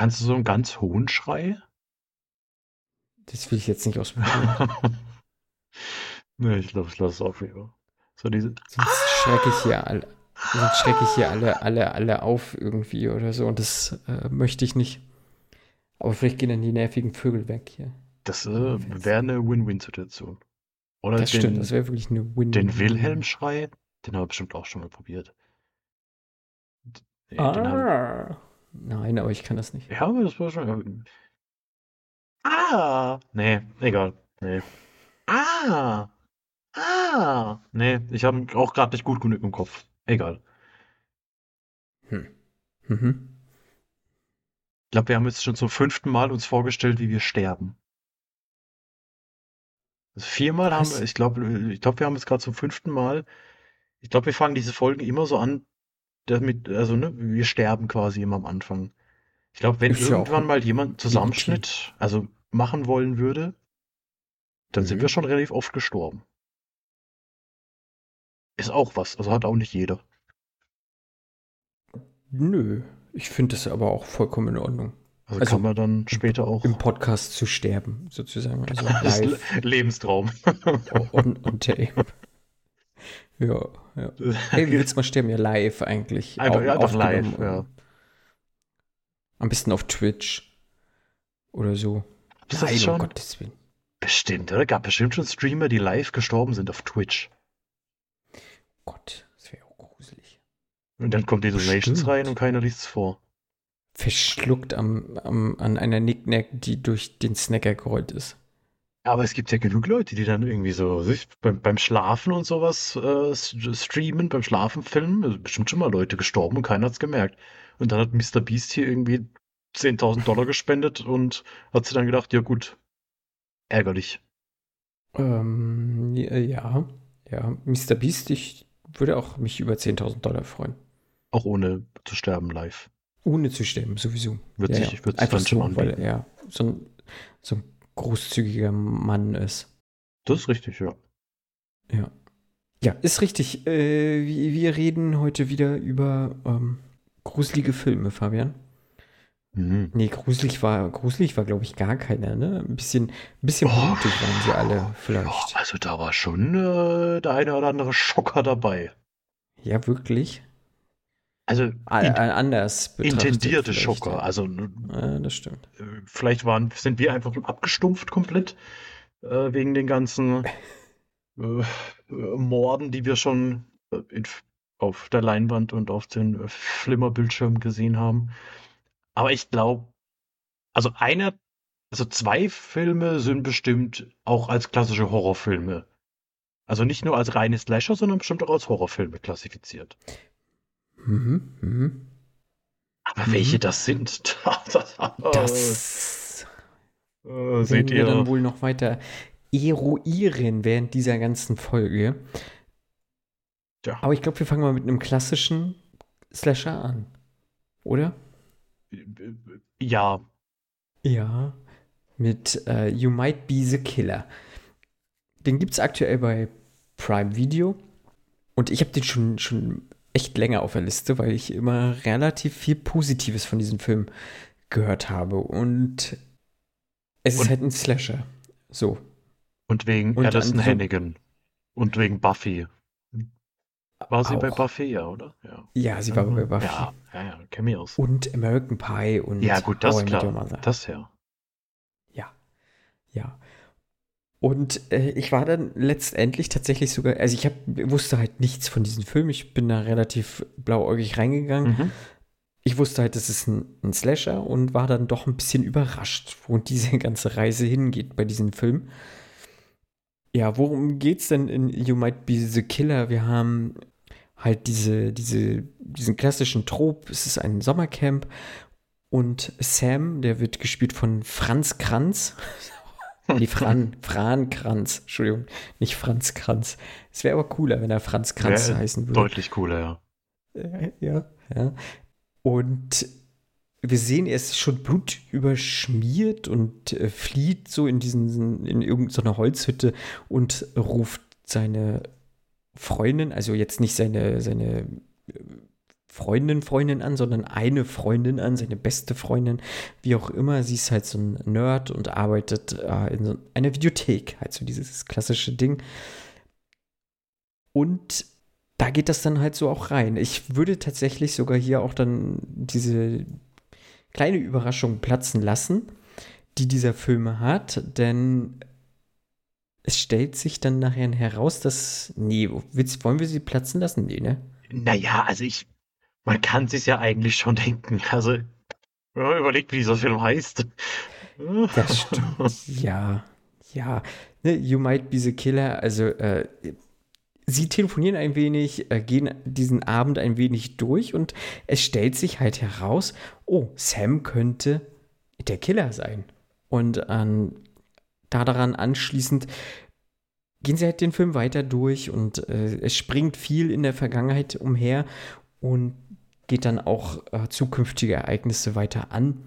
Kannst du so einen ganz hohen Schrei? Das will ich jetzt nicht ausprobieren. nee, ich glaube, ich lasse es auf lieber. So diese. Sonst schrecke ich hier alle, sonst schrecke ich hier alle, alle, alle auf irgendwie oder so. Und das äh, möchte ich nicht. Aber vielleicht gehen dann die nervigen Vögel weg hier. Das äh, wäre eine Win-Win-Situation. Oder das den, stimmt, das wäre wirklich eine Win. den Wilhelm-Schrei, den habe ich bestimmt auch schon mal probiert. Nee, den haben- Ah. Nein, aber ich kann das nicht. Ja, aber das war schon. Ah! Nee, egal. Nee. Ah! Ah! Nee, ich habe auch gerade nicht gut genug im Kopf. Egal. Mhm. Ich glaube, wir haben jetzt schon zum fünften Mal uns vorgestellt, wie wir sterben. Also viermal haben Was? wir, ich glaube, ich glaube, wir haben es gerade zum fünften Mal. Ich glaube, wir fangen diese Folgen immer so an, damit, also, ne, wir sterben quasi immer am Anfang. Ich glaube, wenn Ist ja irgendwann mal jemand einen Zusammenschnitt, also machen wollen würde, dann sind Mhm. wir schon relativ oft gestorben. Ist auch was, also hat auch nicht jeder. Nö, ich finde das aber auch vollkommen in Ordnung. Also, Also kann man dann später auch. Im Podcast zu sterben, sozusagen. Also Lebenstraum. on, on tape. Ja, ja. Hey, wie willst mal sterben? Ja, live eigentlich. Einfach- Au- ja, einfach live, ja. Am besten auf Twitch oder so. Das Nein, ist schon um Gottes Willen. bestimmt, oder? Gab bestimmt schon Streamer, die live gestorben sind auf Twitch. Gott, das wäre auch gruselig. Und dann kommt die Donations rein und keiner liest es vor. Verschluckt am, am, an einer Nicknack, die durch den Snacker gerollt ist. Aber es gibt ja genug Leute, die dann irgendwie so sich beim, beim Schlafen und sowas äh, streamen, beim Schlafen filmen. Also bestimmt schon mal Leute gestorben und keiner hat's gemerkt. Und dann hat Mr. Beast hier irgendwie 10.000 Dollar gespendet und hat sich dann gedacht, ja gut, ärgerlich. Ähm, ja, ja. Mr. Beast, ich würde auch mich über 10.000 Dollar freuen. Auch ohne zu sterben live. Ohne zu sterben, sowieso. Wird ja, sich- ja. wird sich Einfach dann schon so, weil anbieten. er so ein, so ein großzügiger Mann ist. Das ist richtig, ja. Ja. Ja, ist richtig. Äh, wir, reden heute wieder über ähm, gruselige Filme, Fabian. Mhm. Nee, gruselig war, gruselig war, glaube ich, gar keiner, ne? Ein bisschen, ein bisschen Oh. blutig waren sie alle, vielleicht. also da war schon äh, der eine oder andere Schocker dabei. Ja, wirklich. Also A- in, a- anders intendierte Schocker. Ja. Also Ja, das stimmt. äh, vielleicht waren, sind wir einfach abgestumpft komplett äh, wegen den ganzen äh, äh, Morden, die wir schon äh, in, auf der Leinwand und auf den Flimmerbildschirmen gesehen haben. Aber ich glaube, also einer, also zwei Filme sind bestimmt auch als klassische Horrorfilme. Also nicht nur als reine Slasher, sondern bestimmt auch als Horrorfilme klassifiziert. Mhm, mhm. Aber Mhm. welche das sind, das, äh, seht wir ihr. dann wohl noch weiter eruieren während dieser ganzen Folge. Ja. Aber ich glaube, wir fangen mal mit einem klassischen Slasher an. Oder? Ja, Ja. Mit äh, You Might Be the Killer. Den gibt es aktuell bei Prime Video. Und ich habe den schon, schon echt länger auf der Liste, weil ich immer relativ viel Positives von diesem Film gehört habe. Und es ist Und- halt ein Slasher. So. und wegen Und Alison an so- Hannigan. Und wegen Buffy. War sie bei Auch. Buffy, ja, oder? Ja. Ja, sie war bei Buffy. Ja, ja, ja, Cameos. Und American Pie und Ja, gut, das How ist klar. Das ja. Ja. Ja. Und äh, ich war dann letztendlich tatsächlich sogar, also ich hab, wusste halt nichts von diesem Film. Ich bin da relativ blauäugig reingegangen. Mhm. Ich wusste halt, das ist ein, ein Slasher und war dann doch ein bisschen überrascht, wo diese ganze Reise hingeht bei diesem Film. Ja, worum geht's denn in You Might Be the Killer? Wir haben halt diese, diese, diesen klassischen Trop. Es ist ein Sommercamp und Sam, der wird gespielt von Franz Kranz. Nee, Fran, Fran Kranz, Entschuldigung, nicht Franz Kranz. Es wäre aber cooler, wenn er Franz Kranz Wäre heißen würde. Deutlich cooler, ja. Äh, ja, ja. Und wir sehen, er ist schon blutüberschmiert und äh, flieht so in diesen, in irgendeiner Holzhütte und ruft seine Freundin, also jetzt nicht seine, seine äh, Freundin, Freundin an, sondern eine Freundin an, seine beste Freundin, wie auch immer. Sie ist halt so ein Nerd und arbeitet äh, in so einer Videothek, halt so dieses klassische Ding. Und da geht das dann halt so auch rein. Ich würde tatsächlich sogar hier auch dann diese kleine Überraschung platzen lassen, die dieser Film hat, denn es stellt sich dann nachher heraus, dass. Nee, wollen wir sie platzen lassen? Nee, ne? Naja, also ich man kann sich ja eigentlich schon denken. Also, ja, überlegt, wie dieser Film heißt. Das stimmt. ja, ja. Ne, you might be the killer. Also, äh, sie telefonieren ein wenig, äh, gehen diesen Abend ein wenig durch und es stellt sich halt heraus, oh, Sam könnte der Killer sein. Und ähm, da daran anschließend gehen sie halt den Film weiter durch und äh, es springt viel in der Vergangenheit umher und geht dann auch äh, zukünftige Ereignisse weiter an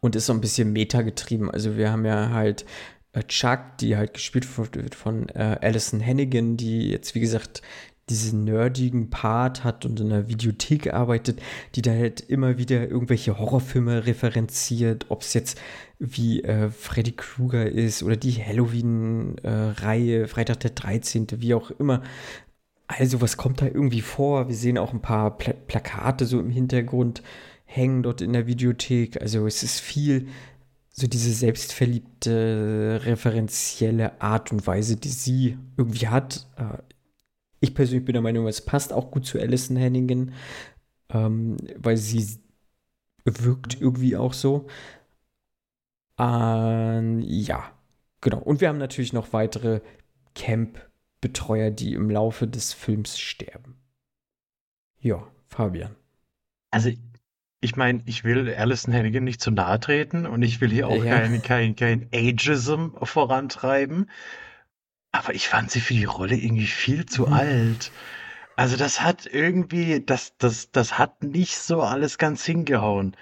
und ist so ein bisschen meta-getrieben. Also wir haben ja halt äh, Chuck, die halt gespielt wird von äh, Alison Hannigan, die jetzt, wie gesagt, diesen nerdigen Part hat und in einer Videothek arbeitet, die da halt immer wieder irgendwelche Horrorfilme referenziert, ob es jetzt wie äh, Freddy Krueger ist oder die Halloween-Reihe, äh, Freitag der 13., wie auch immer. Also, was kommt da irgendwie vor? Wir sehen auch ein paar Pla Plakate so im Hintergrund hängen dort in der Videothek. Also, es ist viel so diese selbstverliebte, referenzielle Art und Weise, die sie irgendwie hat. Äh, ich persönlich bin der Meinung, es passt auch gut zu Alison Hannigan, ähm, weil sie wirkt irgendwie auch so. Ähm, ja, genau. Und wir haben natürlich noch weitere Camp- Betreuer, die im Laufe des Films sterben. Ja, Fabian. Also, ich meine, ich will Alison Hannigan nicht zu nahe treten und ich will hier auch ja. kein, kein, kein Ageism vorantreiben. Aber ich fand sie für die Rolle irgendwie viel zu mhm. alt. Also das hat irgendwie, das, das, das hat nicht so alles ganz hingehauen.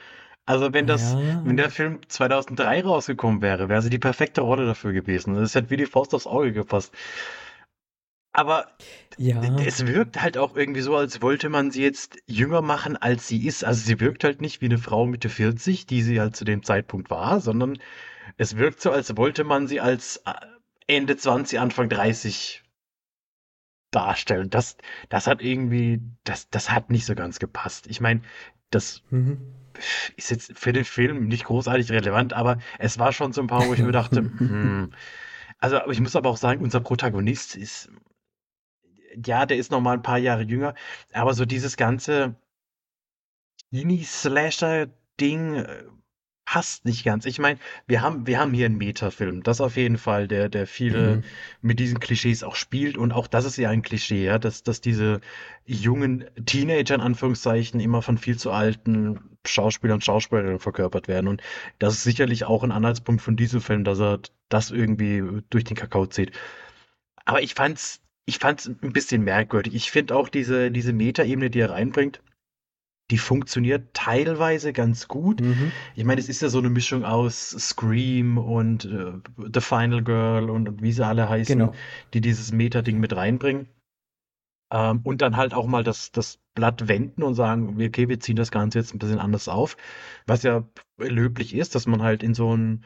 Also wenn das, ja. wenn der Film 2003 rausgekommen wäre, wäre sie die perfekte Rolle dafür gewesen. Das hätte wie die Faust aufs Auge gepasst. Aber ja. es wirkt halt auch irgendwie so, als wollte man sie jetzt jünger machen, als sie ist. Also sie wirkt halt nicht wie eine Frau Mitte 40, die sie halt zu dem Zeitpunkt war, sondern es wirkt so, als wollte man sie als äh, Ende 20, Anfang 30 darstellen. Das, das hat irgendwie, das, das hat nicht so ganz gepasst. Ich meine, das mhm. ist jetzt für den Film nicht großartig relevant, aber es war schon so ein paar, wo ich mir dachte, hm. Also, ich muss aber auch sagen, unser Protagonist ist ja, der ist noch mal ein paar Jahre jünger, aber so dieses ganze Teenie-Slasher-Ding äh, passt nicht ganz. Ich meine, wir haben, wir haben hier einen Metafilm, das auf jeden Fall, der, der viele mhm. mit diesen Klischees auch spielt. Und auch das ist ja ein Klischee, ja, dass, dass diese jungen Teenager in Anführungszeichen immer von viel zu alten Schauspielern und Schauspielerinnen verkörpert werden. Und das ist sicherlich auch ein Anhaltspunkt von diesem Film, dass er das irgendwie durch den Kakao zieht. Aber ich fand's ich fand es ein bisschen merkwürdig. Ich finde auch diese, diese Metaebene, die er reinbringt, die funktioniert teilweise ganz gut. Mhm. Ich meine, es ist ja so eine Mischung aus Scream und äh, The Final Girl und, und, wie sie alle heißen, genau. die dieses Meta-Ding mit reinbringen. Ähm, und dann halt auch mal das, das Blatt wenden und sagen, okay, wir ziehen das Ganze jetzt ein bisschen anders auf. Was ja löblich ist, dass man halt in so ein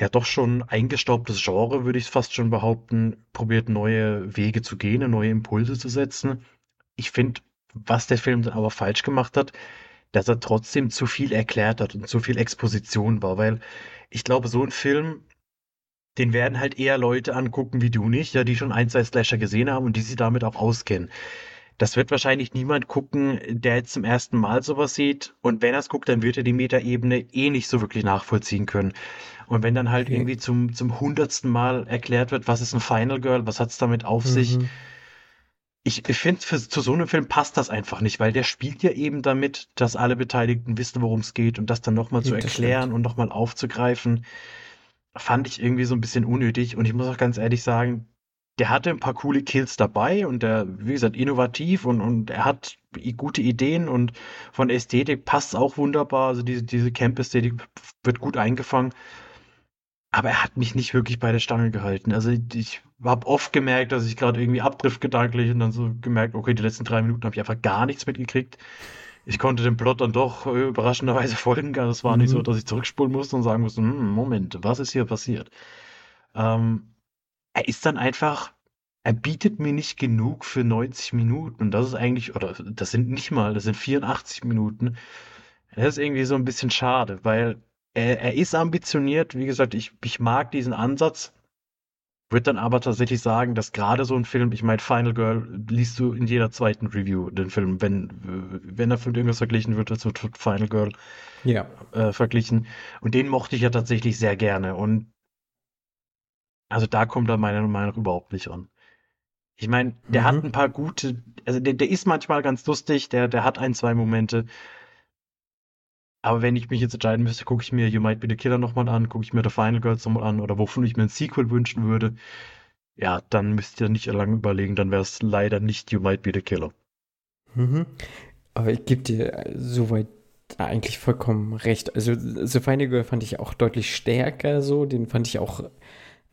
ja doch schon eingestaubtes Genre, würde ich fast schon behaupten, probiert neue Wege zu gehen, neue Impulse zu setzen. Ich finde, was der Film dann aber falsch gemacht hat, dass er trotzdem zu viel erklärt hat und zu viel Exposition war, weil ich glaube, so ein Film, den werden halt eher Leute angucken wie du nicht, ja, die schon ein, zwei Slasher gesehen haben und die sich damit auch auskennen. Das wird wahrscheinlich niemand gucken, der jetzt zum ersten Mal sowas sieht. Und wenn er es guckt, dann wird er die Metaebene eh nicht so wirklich nachvollziehen können. Und wenn dann halt okay. irgendwie zum, zum hundertsten Mal erklärt wird, was ist ein Final Girl, was hat es damit auf mhm. sich, ich, finde, zu so einem Film passt das einfach nicht, weil der spielt ja eben damit, dass alle Beteiligten wissen, worum es geht und das dann nochmal zu erklären stimmt. und nochmal aufzugreifen, fand ich irgendwie so ein bisschen unnötig. Und ich muss auch ganz ehrlich sagen, der hatte ein paar coole Kills dabei und der, wie gesagt, innovativ und, und er hat gute Ideen und von Ästhetik passt es auch wunderbar. Also diese, diese Camp-Ästhetik wird gut eingefangen. Aber er hat mich nicht wirklich bei der Stange gehalten. Also ich habe oft gemerkt, dass ich gerade irgendwie abdrift gedanklich und dann so gemerkt, okay, die letzten drei Minuten habe ich einfach gar nichts mitgekriegt. Ich konnte dem Plot dann doch äh, überraschenderweise folgen. Es war mhm. nicht so, dass ich zurückspulen musste und sagen musste, hm, Moment, was ist hier passiert? Ähm, er ist dann einfach, er bietet mir nicht genug für 90 Minuten. Und das ist eigentlich, oder das sind nicht mal, das sind 84 Minuten. Das ist irgendwie so ein bisschen schade, weil er, er ist ambitioniert. Wie gesagt, ich, ich mag diesen Ansatz. Würde dann aber tatsächlich sagen, dass gerade so ein Film, ich meine, Final Girl liest du in jeder zweiten Review den Film, wenn, wenn er mit irgendwas verglichen wird, das wird Final Girl ja. äh, verglichen. Und den mochte ich ja tatsächlich sehr gerne. Und also da kommt er meiner Meinung nach überhaupt nicht an. Ich meine, der mhm. hat ein paar gute, also der, der ist manchmal ganz lustig, der, der hat ein, zwei Momente, aber wenn ich mich jetzt entscheiden müsste, gucke ich mir You Might Be the Killer nochmal an, gucke ich mir The Final Girls nochmal an oder wovon ich mir ein Sequel wünschen würde, ja, dann müsst ihr nicht lange überlegen, dann wäre es leider nicht You Might Be the Killer. Mhm. Aber ich gebe dir soweit eigentlich vollkommen recht. Also The Final Girl fand ich auch deutlich stärker so, den fand ich auch,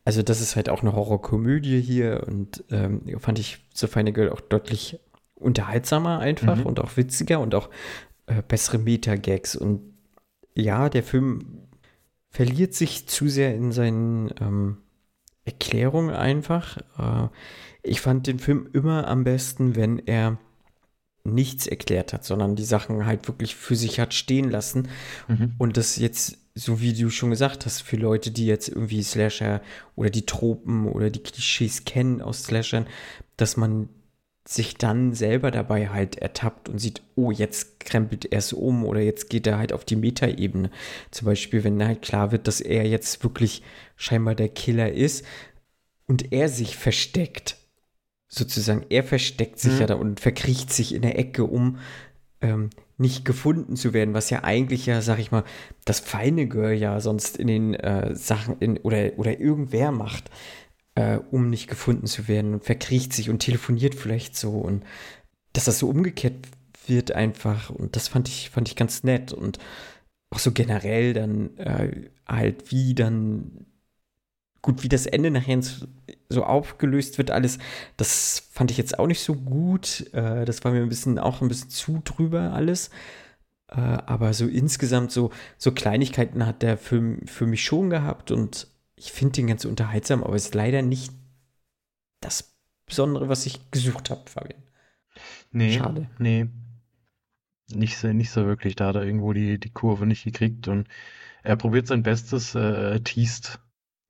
also das ist halt auch eine Horrorkomödie hier und ähm, fand ich The Final Girl auch deutlich unterhaltsamer einfach mhm. und auch witziger und auch äh, bessere Meta-Gags. Und ja, der Film verliert sich zu sehr in seinen ähm, Erklärungen einfach. Äh, ich fand den Film immer am besten, wenn er nichts erklärt hat, sondern die Sachen halt wirklich für sich hat stehen lassen. Mhm. Und das jetzt, so wie du schon gesagt hast, für Leute, die jetzt irgendwie Slasher oder die Tropen oder die Klischees kennen aus Slashern, dass man sich dann selber dabei halt ertappt und sieht, oh, jetzt krempelt er es um oder jetzt geht er halt auf die Metaebene. Zum Beispiel, wenn halt klar wird, dass er jetzt wirklich scheinbar der Killer ist und er sich versteckt. Sozusagen, er versteckt sich mhm. ja da und verkriecht sich in der Ecke, um ähm, nicht gefunden zu werden, was ja eigentlich ja, sag ich mal, das feine Girl ja sonst in den äh, Sachen in, oder, oder irgendwer macht äh, um nicht gefunden zu werden. Und verkriecht sich und telefoniert vielleicht so. Und dass das so umgekehrt wird einfach. Und das fand ich, fand ich ganz nett. Und auch so generell dann äh, halt wie dann gut, wie das Ende nachher so aufgelöst wird, alles, das fand ich jetzt auch nicht so gut. Äh, das war mir ein bisschen auch ein bisschen zu drüber alles. Äh, aber so insgesamt so, so Kleinigkeiten hat der Film für mich schon gehabt. Und ich finde den ganz unterhaltsam, aber ist leider nicht das Besondere, was ich gesucht habe, Fabian. Nee, Schade. Nee. Nicht so, nicht so wirklich. Da hat er irgendwo die, die Kurve nicht gekriegt und er probiert sein Bestes, äh, teast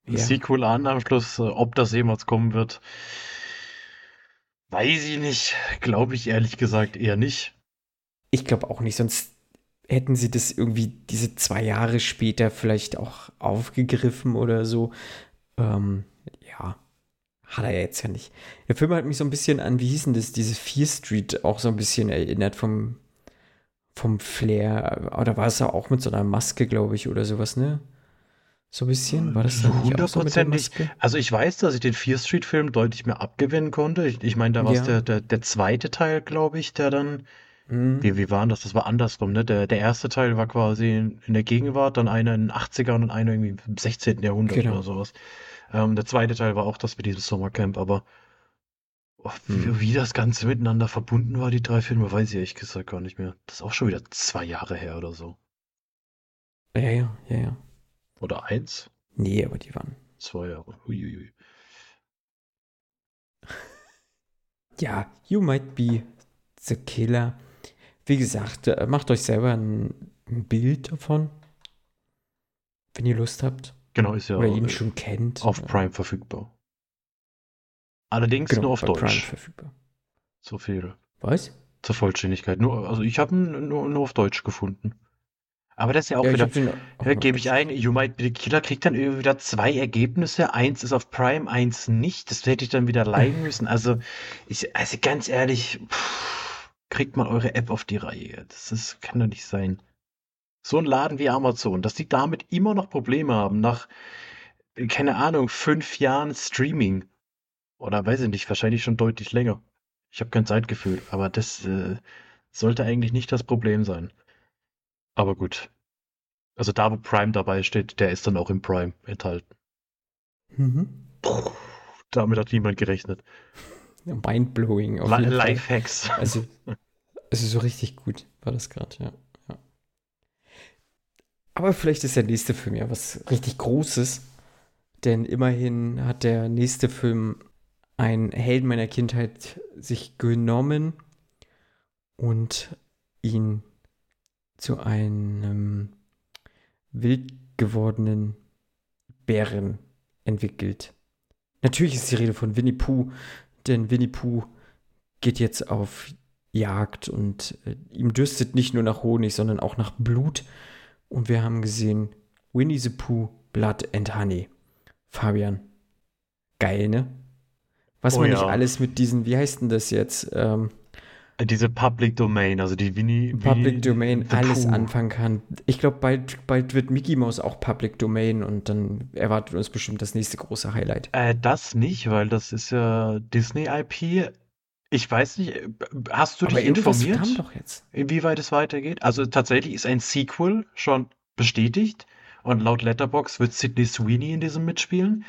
ja. Sequel an am Schluss. Äh, ob das jemals kommen wird, weiß ich nicht. Glaube ich ehrlich gesagt eher nicht. Ich glaube auch nicht, sonst hätten sie das irgendwie diese zwei Jahre später vielleicht auch aufgegriffen oder so. Ähm, ja, hat er jetzt ja nicht. Der Film hat mich so ein bisschen an, wie hießen das, diese Fear Street auch so ein bisschen erinnert vom, vom Flair. Oder war es ja auch mit so einer Maske, glaube ich, oder sowas, ne? So ein bisschen? War das dann nicht auch so mit der Maske? Also ich weiß, dass ich den Fear Street Film deutlich mehr abgewinnen konnte. Ich, ich meine, da war es ja. der, der, der zweite Teil, glaube ich, der dann Mhm. Wie, wie waren das? Das war andersrum, ne? Der, der erste Teil war quasi in, in der Gegenwart, dann einer in den 80ern und einer irgendwie im 16. Jahrhundert genau. oder sowas. Ähm, der zweite Teil war auch das mit diesem Sommercamp, aber oh, mhm. wie, wie, das Ganze miteinander verbunden war, die drei Filme, weiß ich ehrlich gesagt gar nicht mehr. Das ist auch schon wieder zwei Jahre her oder so. Ja, ja, ja, ja. Oder eins? Nee, aber die waren. Zwei Jahre. Uiuiui. Ja, You Might Be the Killer wie gesagt, äh, macht euch selber ein, ein Bild davon, wenn ihr Lust habt. Genau, ist ja Oder ihn schon kennt. Auf Prime verfügbar. Allerdings genau, nur auf Deutsch. Prime verfügbar. So viel. Was? Zur Vollständigkeit. Nur, also ich habe ihn nur, nur auf Deutsch gefunden. Aber das ist ja auch ja, wieder, ja, gebe ich ein, You Might Be the Killer kriegt dann irgendwie wieder zwei Ergebnisse. Eins ist auf Prime, eins nicht. Das hätte ich dann wieder leihen müssen. Also, ich, also ganz ehrlich, pff, kriegt mal eure App auf die Reihe. Das ist, kann doch nicht sein. So ein Laden wie Amazon, dass die damit immer noch Probleme haben, nach, keine Ahnung, fünf Jahren Streaming. Oder weiß ich nicht, wahrscheinlich schon deutlich länger. Ich habe kein Zeitgefühl, aber das äh, sollte eigentlich nicht das Problem sein. Aber gut. Also da, wo Prime dabei steht, der ist dann auch im Prime enthalten. Mhm. Puh, damit hat niemand gerechnet. Mindblowing. Auf jeden Fall. Lifehacks. Also, also so richtig gut war das gerade, ja. ja. Aber vielleicht ist der nächste Film ja was richtig Großes. Denn immerhin hat der nächste Film einen Helden meiner Kindheit sich genommen und ihn zu einem wild gewordenen Bären entwickelt. Natürlich ist die Rede von Winnie Pooh, denn Winnie Pooh geht jetzt auf Jagd und äh, ihm dürstet nicht nur nach Honig, sondern auch nach Blut. Und wir haben gesehen Winnie the Pooh, Blood and Honey. Fabian, geil, ne? Was Oh man ja. nicht alles mit diesen, wie heißt denn das jetzt? Ähm, Diese Public Domain, also die Winnie. Public Winnie Domain alles Pooh. anfangen kann. Ich glaube, bald, bald wird Mickey Mouse auch Public Domain und dann erwartet uns bestimmt das nächste große Highlight. Äh, das nicht, weil das ist ja Disney-IP. Ich weiß nicht, äh, hast du Aber dich informiert, doch jetzt. inwieweit es weitergeht? Also tatsächlich ist ein Sequel schon bestätigt und laut Letterboxd wird Sydney Sweeney in diesem mitspielen.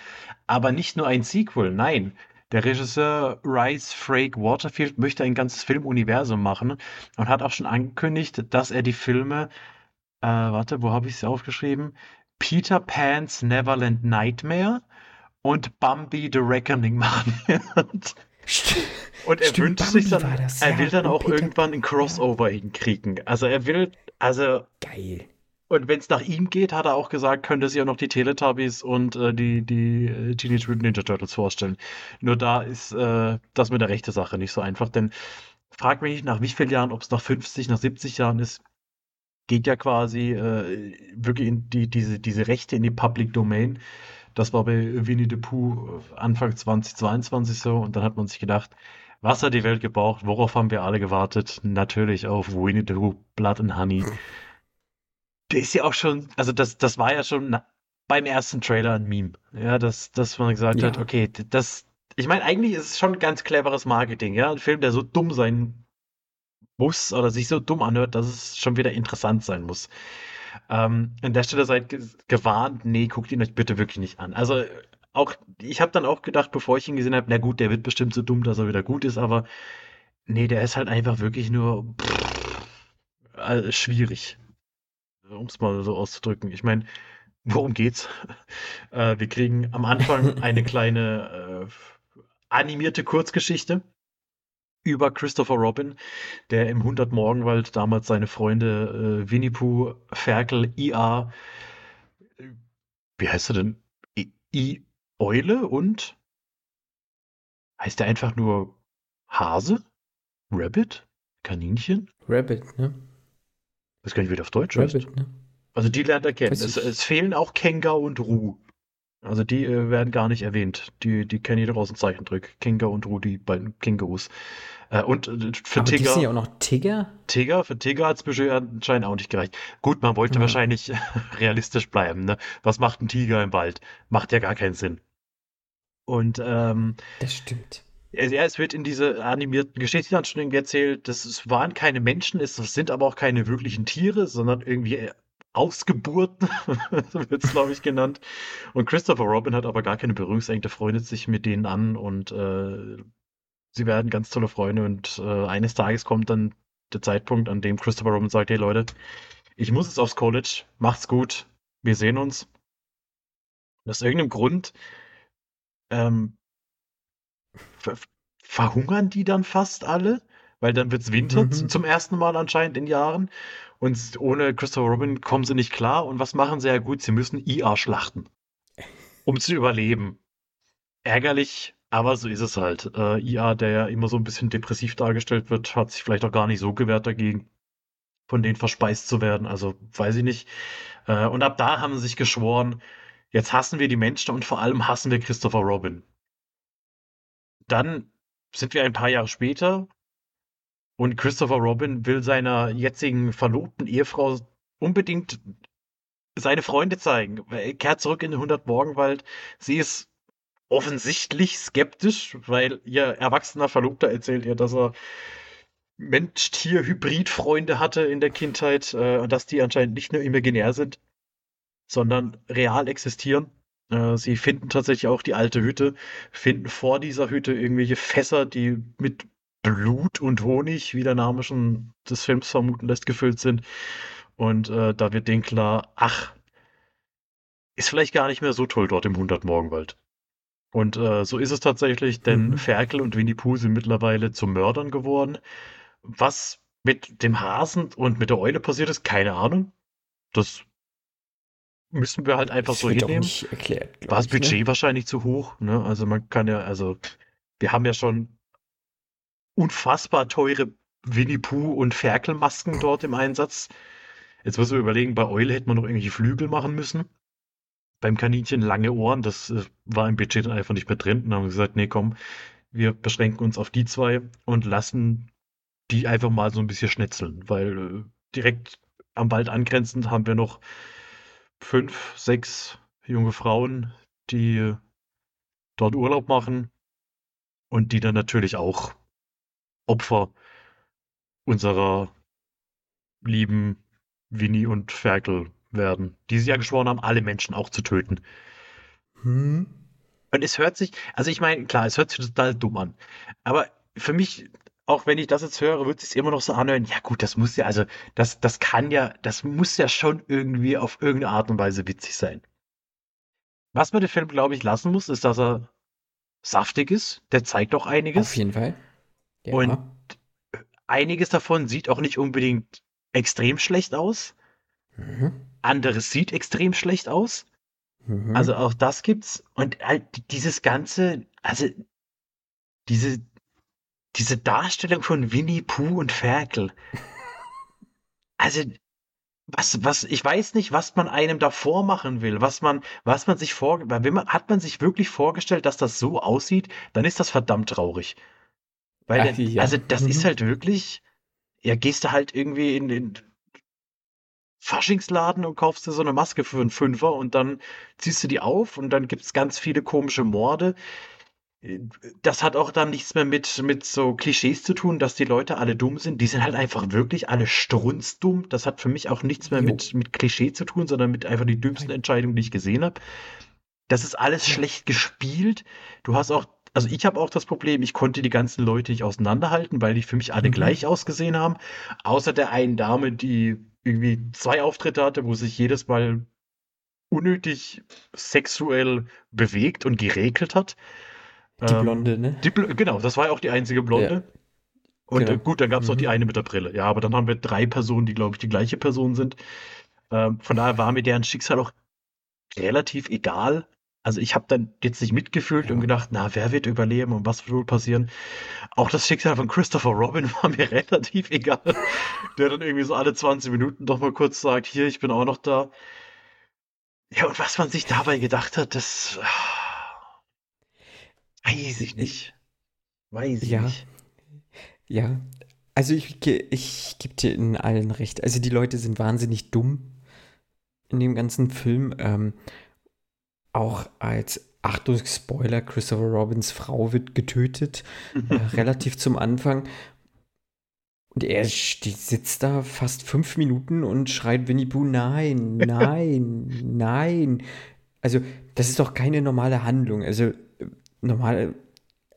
Aber nicht nur ein Sequel, nein. Der Regisseur Rice Frake Waterfield möchte ein ganzes Filmuniversum machen und hat auch schon angekündigt, dass er die Filme, äh, warte, wo habe ich sie aufgeschrieben? Peter Pan's Neverland Nightmare und Bambi The Reckoning machen wird. Und er Stimmt, wünscht sich Bambi dann, war das, er ja, will dann auch Peter- irgendwann ein Crossover hinkriegen. Also er will, also, Geil. Und wenn es nach ihm geht, hat er auch gesagt, könnte sich auch noch die Teletubbies und äh, die, die äh, Teenage Mutant Ninja Turtles vorstellen. Nur da ist äh, das mit der rechten Sache nicht so einfach, denn frag mich nach wie vielen Jahren, ob es nach 50, nach 70 Jahren ist, geht ja quasi äh, wirklich die, diese, diese Rechte in die Public Domain. Das war bei Winnie the Pooh äh, Anfang 2022 so und dann hat man sich gedacht, was hat die Welt gebraucht? Worauf haben wir alle gewartet? Natürlich auf Winnie the Pooh, Blood and Honey. Der ist ja auch schon, also das, das war ja schon beim ersten Trailer ein Meme. Ja, dass, dass man gesagt Ja. hat, okay, das, ich meine, eigentlich ist es schon ganz cleveres Marketing, ja. Ein Film, der so dumm sein muss oder sich so dumm anhört, dass es schon wieder interessant sein muss. Ähm, an der Stelle seid ge gewarnt, nee, guckt ihn euch bitte wirklich nicht an. Also auch, ich habe dann auch gedacht, bevor ich ihn gesehen habe, na gut, der wird bestimmt so dumm, dass er wieder gut ist, aber nee, der ist halt einfach wirklich nur pff, äh, schwierig, um es mal so auszudrücken. Ich meine, worum geht's? Äh, wir kriegen am Anfang eine kleine äh, animierte Kurzgeschichte über Christopher Robin, der im 100 Morgenwald damals seine Freunde äh, Winnie Pooh, Ferkel, IA, äh, wie heißt er denn? I, I Eule und heißt er einfach nur Hase? Rabbit? Kaninchen? Rabbit, ne? Weiß gar nicht, wie der auf Deutsch heißt. Rabbit, ne? Also die lernt er kennen. Es, es fehlen auch Kenga und Ru. Also die äh, werden gar nicht erwähnt. Die, die kennen jeder aus dem Zeichentrick. Kenga und Ru, die beiden Kängurus. Äh, und äh, für Aber die Tigger, sind ja auch noch Tigger? Tigger, für Tigger hat es anscheinend auch nicht gereicht. Gut, man wollte Ja. wahrscheinlich realistisch bleiben. Ne? Was macht ein Tiger im Wald? Macht ja gar keinen Sinn. Und ähm, Das stimmt. Also, ja, es wird in diese animierten Geschichtsanstellungen erzählt, dass es waren keine Menschen, es sind aber auch keine wirklichen Tiere, sondern irgendwie äh, Ausgeburten, so wird es, glaube ich, genannt. Und Christopher Robin hat aber gar keine Berührungsängste, freundet sich mit denen an und äh, sie werden ganz tolle Freunde. Und äh, eines Tages kommt dann der Zeitpunkt, an dem Christopher Robin sagt, hey Leute, ich muss jetzt aufs College, macht's gut, wir sehen uns. Und aus irgendeinem Grund ähm, ver verhungern die dann fast alle, weil dann wird's Winter Mhm. zum ersten Mal anscheinend in Jahren. Und ohne Christopher Robin kommen sie nicht klar. Und was machen sie ja gut? Sie müssen IA schlachten, um zu überleben. Ärgerlich, aber so ist es halt. Äh, IA, der ja immer so ein bisschen depressiv dargestellt wird, hat sich vielleicht auch gar nicht so gewehrt dagegen, von denen verspeist zu werden. Also weiß ich nicht. Äh, und ab da haben sie sich geschworen, jetzt hassen wir die Menschen und vor allem hassen wir Christopher Robin. Dann sind wir ein paar Jahre später und Christopher Robin will seiner jetzigen verlobten Ehefrau unbedingt seine Freunde zeigen. Er kehrt zurück in den 100 Morgenwald. Sie ist offensichtlich skeptisch, weil ihr erwachsener Verlobter erzählt ihr, dass er Mensch-Tier-Hybrid-Freunde hatte in der Kindheit äh, und dass die anscheinend nicht nur imaginär sind, sondern real existieren. Äh, sie finden tatsächlich auch die alte Hütte, finden vor dieser Hütte irgendwelche Fässer, die mit Blut und Honig, wie der Name schon des Films vermuten lässt, gefüllt sind. Und äh, da wird denen klar, ach, ist vielleicht gar nicht mehr so toll dort im Hundertmorgenwald. Und äh, so ist es tatsächlich, denn mhm. Ferkel und Winnie Pooh sind mittlerweile zu Mördern geworden. Was mit dem Hasen und mit der Eule passiert ist, keine Ahnung. Das müssen wir halt einfach das so hinnehmen. Nicht erklärt, War das? Budget ne? wahrscheinlich zu hoch? Ne? Also man kann ja, also wir haben ja schon unfassbar teure Winnie Pooh und Ferkelmasken dort im Einsatz. Jetzt müssen wir überlegen, bei Eule hätte man noch irgendwelche Flügel machen müssen beim Kaninchen lange Ohren, das äh, war im Budget dann einfach nicht mehr drin. Und haben gesagt, nee, komm, wir beschränken uns auf die zwei und lassen die einfach mal so ein bisschen schnetzeln, weil äh, direkt am Wald angrenzend haben wir noch fünf, sechs junge Frauen, die dort Urlaub machen und die dann natürlich auch Opfer unserer lieben Winnie und Ferkel werden, die sie ja geschworen haben, alle Menschen auch zu töten. Hm. Und es hört sich, also ich meine, klar, es hört sich total dumm an. Aber für mich, auch wenn ich das jetzt höre, wird es sich immer noch so anhören, ja gut, das muss ja, also das, das kann ja, das muss ja schon irgendwie auf irgendeine Art und Weise witzig sein. Was man den Film, glaube ich, lassen muss, ist, dass er saftig ist. Der zeigt auch einiges. Auf jeden Fall. Ja. Und einiges davon sieht auch nicht unbedingt extrem schlecht aus. Mhm. Anderes sieht extrem schlecht aus. Mhm. Also auch das gibt's. Und halt dieses ganze, also diese, diese Darstellung von Winnie Pooh und Ferkel. Also, was, was, ich weiß nicht, was man einem davor machen will, was man, was man sich vor, wenn man, hat man sich wirklich vorgestellt, dass das so aussieht, dann ist das verdammt traurig. Weil, Ach, ja. also, das mhm. ist halt wirklich, ja, gehst du halt irgendwie in, in Faschingsladen und kaufst dir so eine Maske für einen Fünfer und dann ziehst du die auf und dann gibt es ganz viele komische Morde. Das hat auch dann nichts mehr mit, mit so Klischees zu tun, dass die Leute alle dumm sind. Die sind halt einfach wirklich alle strunzdumm. Das hat für mich auch nichts mehr mit, mit Klischee zu tun, sondern mit einfach die dümmsten Entscheidungen, die ich gesehen habe. Das ist alles schlecht gespielt. Du hast auch also ich habe auch das Problem, ich konnte die ganzen Leute nicht auseinanderhalten, weil die für mich alle mhm. gleich ausgesehen haben. Außer der einen Dame, die irgendwie zwei Auftritte hatte, wo sich jedes Mal unnötig sexuell bewegt und geregelt hat. Die ähm, Blonde, ne? Die, genau, das war ja auch die einzige Blonde. Ja. Und genau. äh, gut, dann gab es mhm. noch die mhm. eine mit der Brille. Ja, aber dann haben wir drei Personen, die, glaube ich, die gleiche Person sind. Ähm, von daher war mir deren Schicksal auch relativ egal. Also ich habe dann jetzt nicht mitgefühlt ja. und gedacht, na, wer wird überleben und was wird wohl passieren? Auch das Schicksal von Christopher Robin war mir relativ egal. Der dann irgendwie so alle 20 Minuten doch mal kurz sagt, hier, ich bin auch noch da. Ja, und was man sich dabei gedacht hat, das ah, weiß ich nicht. Weiß ich ja. nicht. Ja, also ich, ich gebe dir in allen recht. Also die Leute sind wahnsinnig dumm in dem ganzen Film. Ähm, auch als Achtung, Spoiler, Christopher Robins Frau wird getötet, äh, relativ zum Anfang. Und er sitzt da fast fünf Minuten und schreit Winnie Pooh, nein, nein, nein. Also, das ist doch keine normale Handlung. Also, normal,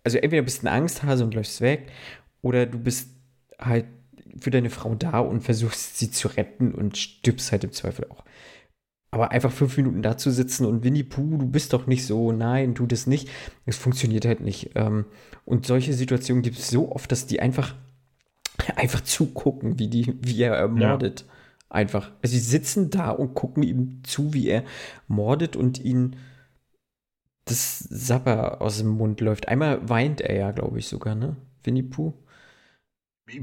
also entweder bist du ein Angsthase und läufst weg, oder du bist halt für deine Frau da und versuchst sie zu retten und stirbst halt im Zweifel auch. Aber einfach fünf Minuten da zu sitzen und Winnie Pooh, du bist doch nicht so, nein, tu das nicht. Es funktioniert halt nicht. Ähm, und solche Situationen gibt es so oft, dass die einfach, einfach zugucken, wie, die, wie er ermordet. Ja. Einfach. Also sie sitzen da und gucken ihm zu, wie er mordet und ihn das Sapper aus dem Mund läuft. Einmal weint er ja, glaube ich, sogar, ne? Winnie Pooh.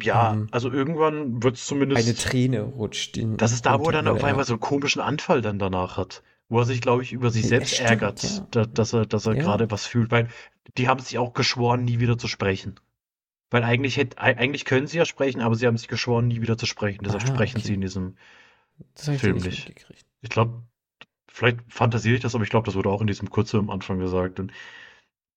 Ja, ähm, also irgendwann wird es zumindest. Eine Träne rutscht. In, das ist da, wo er dann auf einmal so einen komischen Anfall dann danach hat. Wo er sich, glaube ich, über sich selbst stimmt, ärgert, ja. da, dass er, dass er ja. gerade was fühlt. Weil die haben sich auch geschworen, nie wieder zu sprechen. Weil eigentlich, hätte, eigentlich können sie ja sprechen, aber sie haben sich geschworen, nie wieder zu sprechen. Deshalb ah, sprechen okay. sie in diesem Film nicht. Ich glaube, vielleicht fantasiere ich das, aber ich glaube, das wurde auch in diesem Kurzfilm am Anfang gesagt. Und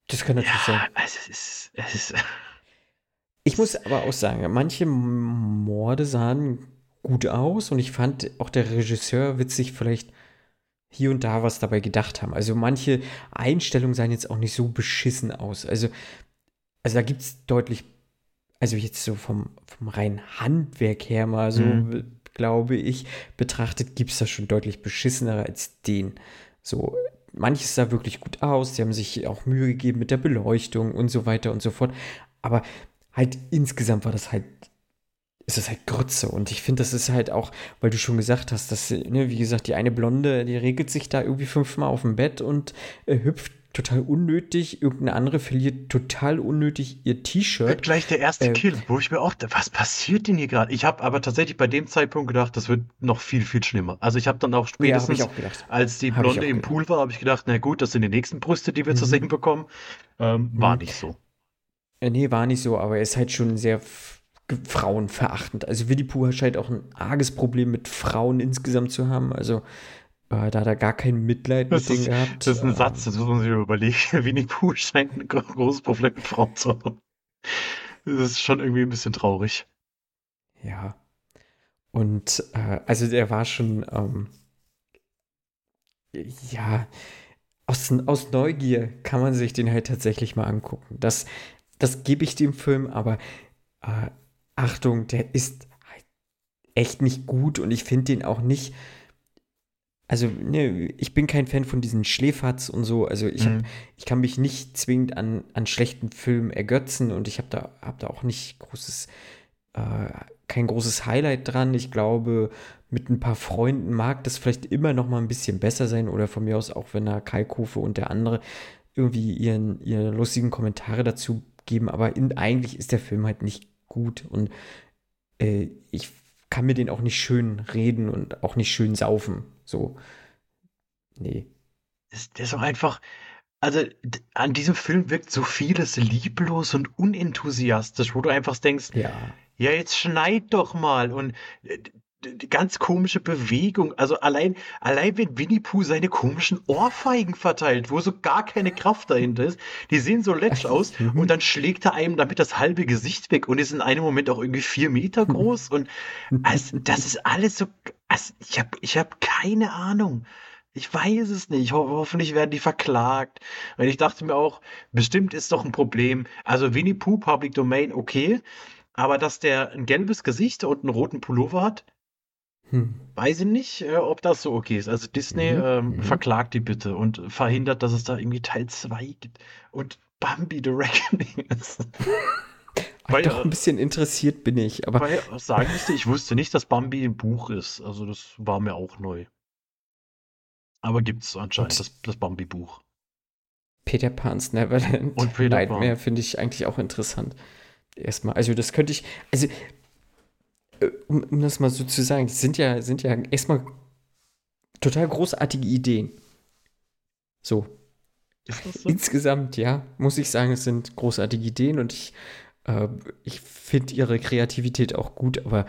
das kann natürlich ja, sein. Also es ist, es ist ich muss aber auch sagen, manche Morde sahen gut aus und ich fand auch der Regisseur witzig, vielleicht, hier und da was dabei gedacht haben. Also manche Einstellungen sahen jetzt auch nicht so beschissen aus. Also, also da gibt es deutlich, also jetzt so vom, vom reinen Handwerk her mal so, mhm. Glaube ich, betrachtet, gibt es da schon deutlich beschissenere als den. So, manches sah wirklich gut aus, sie haben sich auch Mühe gegeben mit der Beleuchtung und so weiter und so fort. Aber halt insgesamt war das halt ist es halt Grütze. Und ich finde, das ist halt auch, weil du schon gesagt hast, dass, ne, wie gesagt, die eine Blonde, die regelt sich da irgendwie fünfmal auf dem Bett und äh, hüpft total unnötig. Irgendeine andere verliert total unnötig ihr T-Shirt. Gleich der erste äh, Kill, wo ich mir auch, was passiert denn hier gerade? Ich habe aber tatsächlich bei dem Zeitpunkt gedacht, das wird noch viel, viel schlimmer. Also ich habe dann auch spätestens, ja, auch als die Blonde im Pool war, habe ich gedacht, na gut, das sind die nächsten Brüste, die wir mhm. zu sehen bekommen. Ähm, war mhm. nicht so. Äh, nee, war nicht so, aber er ist halt schon sehr frauenverachtend. Also Winnie Pooh scheint auch ein arges Problem mit Frauen insgesamt zu haben. Also da hat er gar kein Mitleid das mit ist, denen gehabt. Das ist ein Satz, das muss man sich überlegen. Winnie Pooh scheint ein großes Problem mit Frauen zu haben. Das ist schon irgendwie ein bisschen traurig. Ja. Und äh, also der war schon, ähm, ja, aus, aus Neugier kann man sich den halt tatsächlich mal angucken. Das, das gebe ich dem Film, aber äh, Achtung, der ist halt echt nicht gut und ich finde den auch nicht. Also, ne, ich bin kein Fan von diesen Schläferz und so. Also, ich, hab, mhm. ich kann mich nicht zwingend an, an schlechten Filmen ergötzen und ich habe da, hab da auch nicht großes, äh, kein großes Highlight dran. Ich glaube, mit ein paar Freunden mag das vielleicht immer noch mal ein bisschen besser sein oder von mir aus auch, wenn da Kalkofe und der andere irgendwie ihren, ihre lustigen Kommentare dazu geben. Aber in, eigentlich ist der Film halt nicht gut und äh, ich kann mir den auch nicht schön reden und auch nicht schön saufen. So. Nee. Der ist auch einfach, also an diesem Film wirkt so vieles lieblos und unenthusiastisch, wo du einfach denkst, ja, ja jetzt schneid doch mal. Und äh, ganz komische Bewegung. Also allein, allein wenn Winnie Pooh seine komischen Ohrfeigen verteilt, wo so gar keine Kraft dahinter ist, die sehen so letsch aus mhm. und dann schlägt er einem damit das halbe Gesicht weg und ist in einem Moment auch irgendwie vier Meter mhm. groß und also, das ist alles so, also ich habe ich hab keine Ahnung. Ich weiß es nicht. Ho hoffentlich werden die verklagt. Und ich dachte mir auch, bestimmt ist doch ein Problem. Also Winnie Pooh, Public Domain, okay. Aber dass der ein gelbes Gesicht und einen roten Pullover hat, hm. Weiß ich nicht, äh, ob das so okay ist. Also Disney mhm. ähm, mhm. verklagt die bitte und verhindert, dass es da irgendwie Teil 2 gibt. Und Bambi the Reckoning ist. weil, doch ein bisschen interessiert bin ich, aber. Weil, sagen müsste, ich wusste nicht, dass Bambi ein Buch ist. Also das war mir auch neu. Aber gibt es anscheinend das, das Bambi-Buch. Peter Pan's Neverland und Peter Nightmare finde ich eigentlich auch interessant. Erstmal, also das könnte ich, also äh, um, um das mal so zu sagen, sind ja, sind ja erstmal total großartige Ideen. So. so. Insgesamt, ja, muss ich sagen, es sind großartige Ideen und ich, äh, ich finde ihre Kreativität auch gut, aber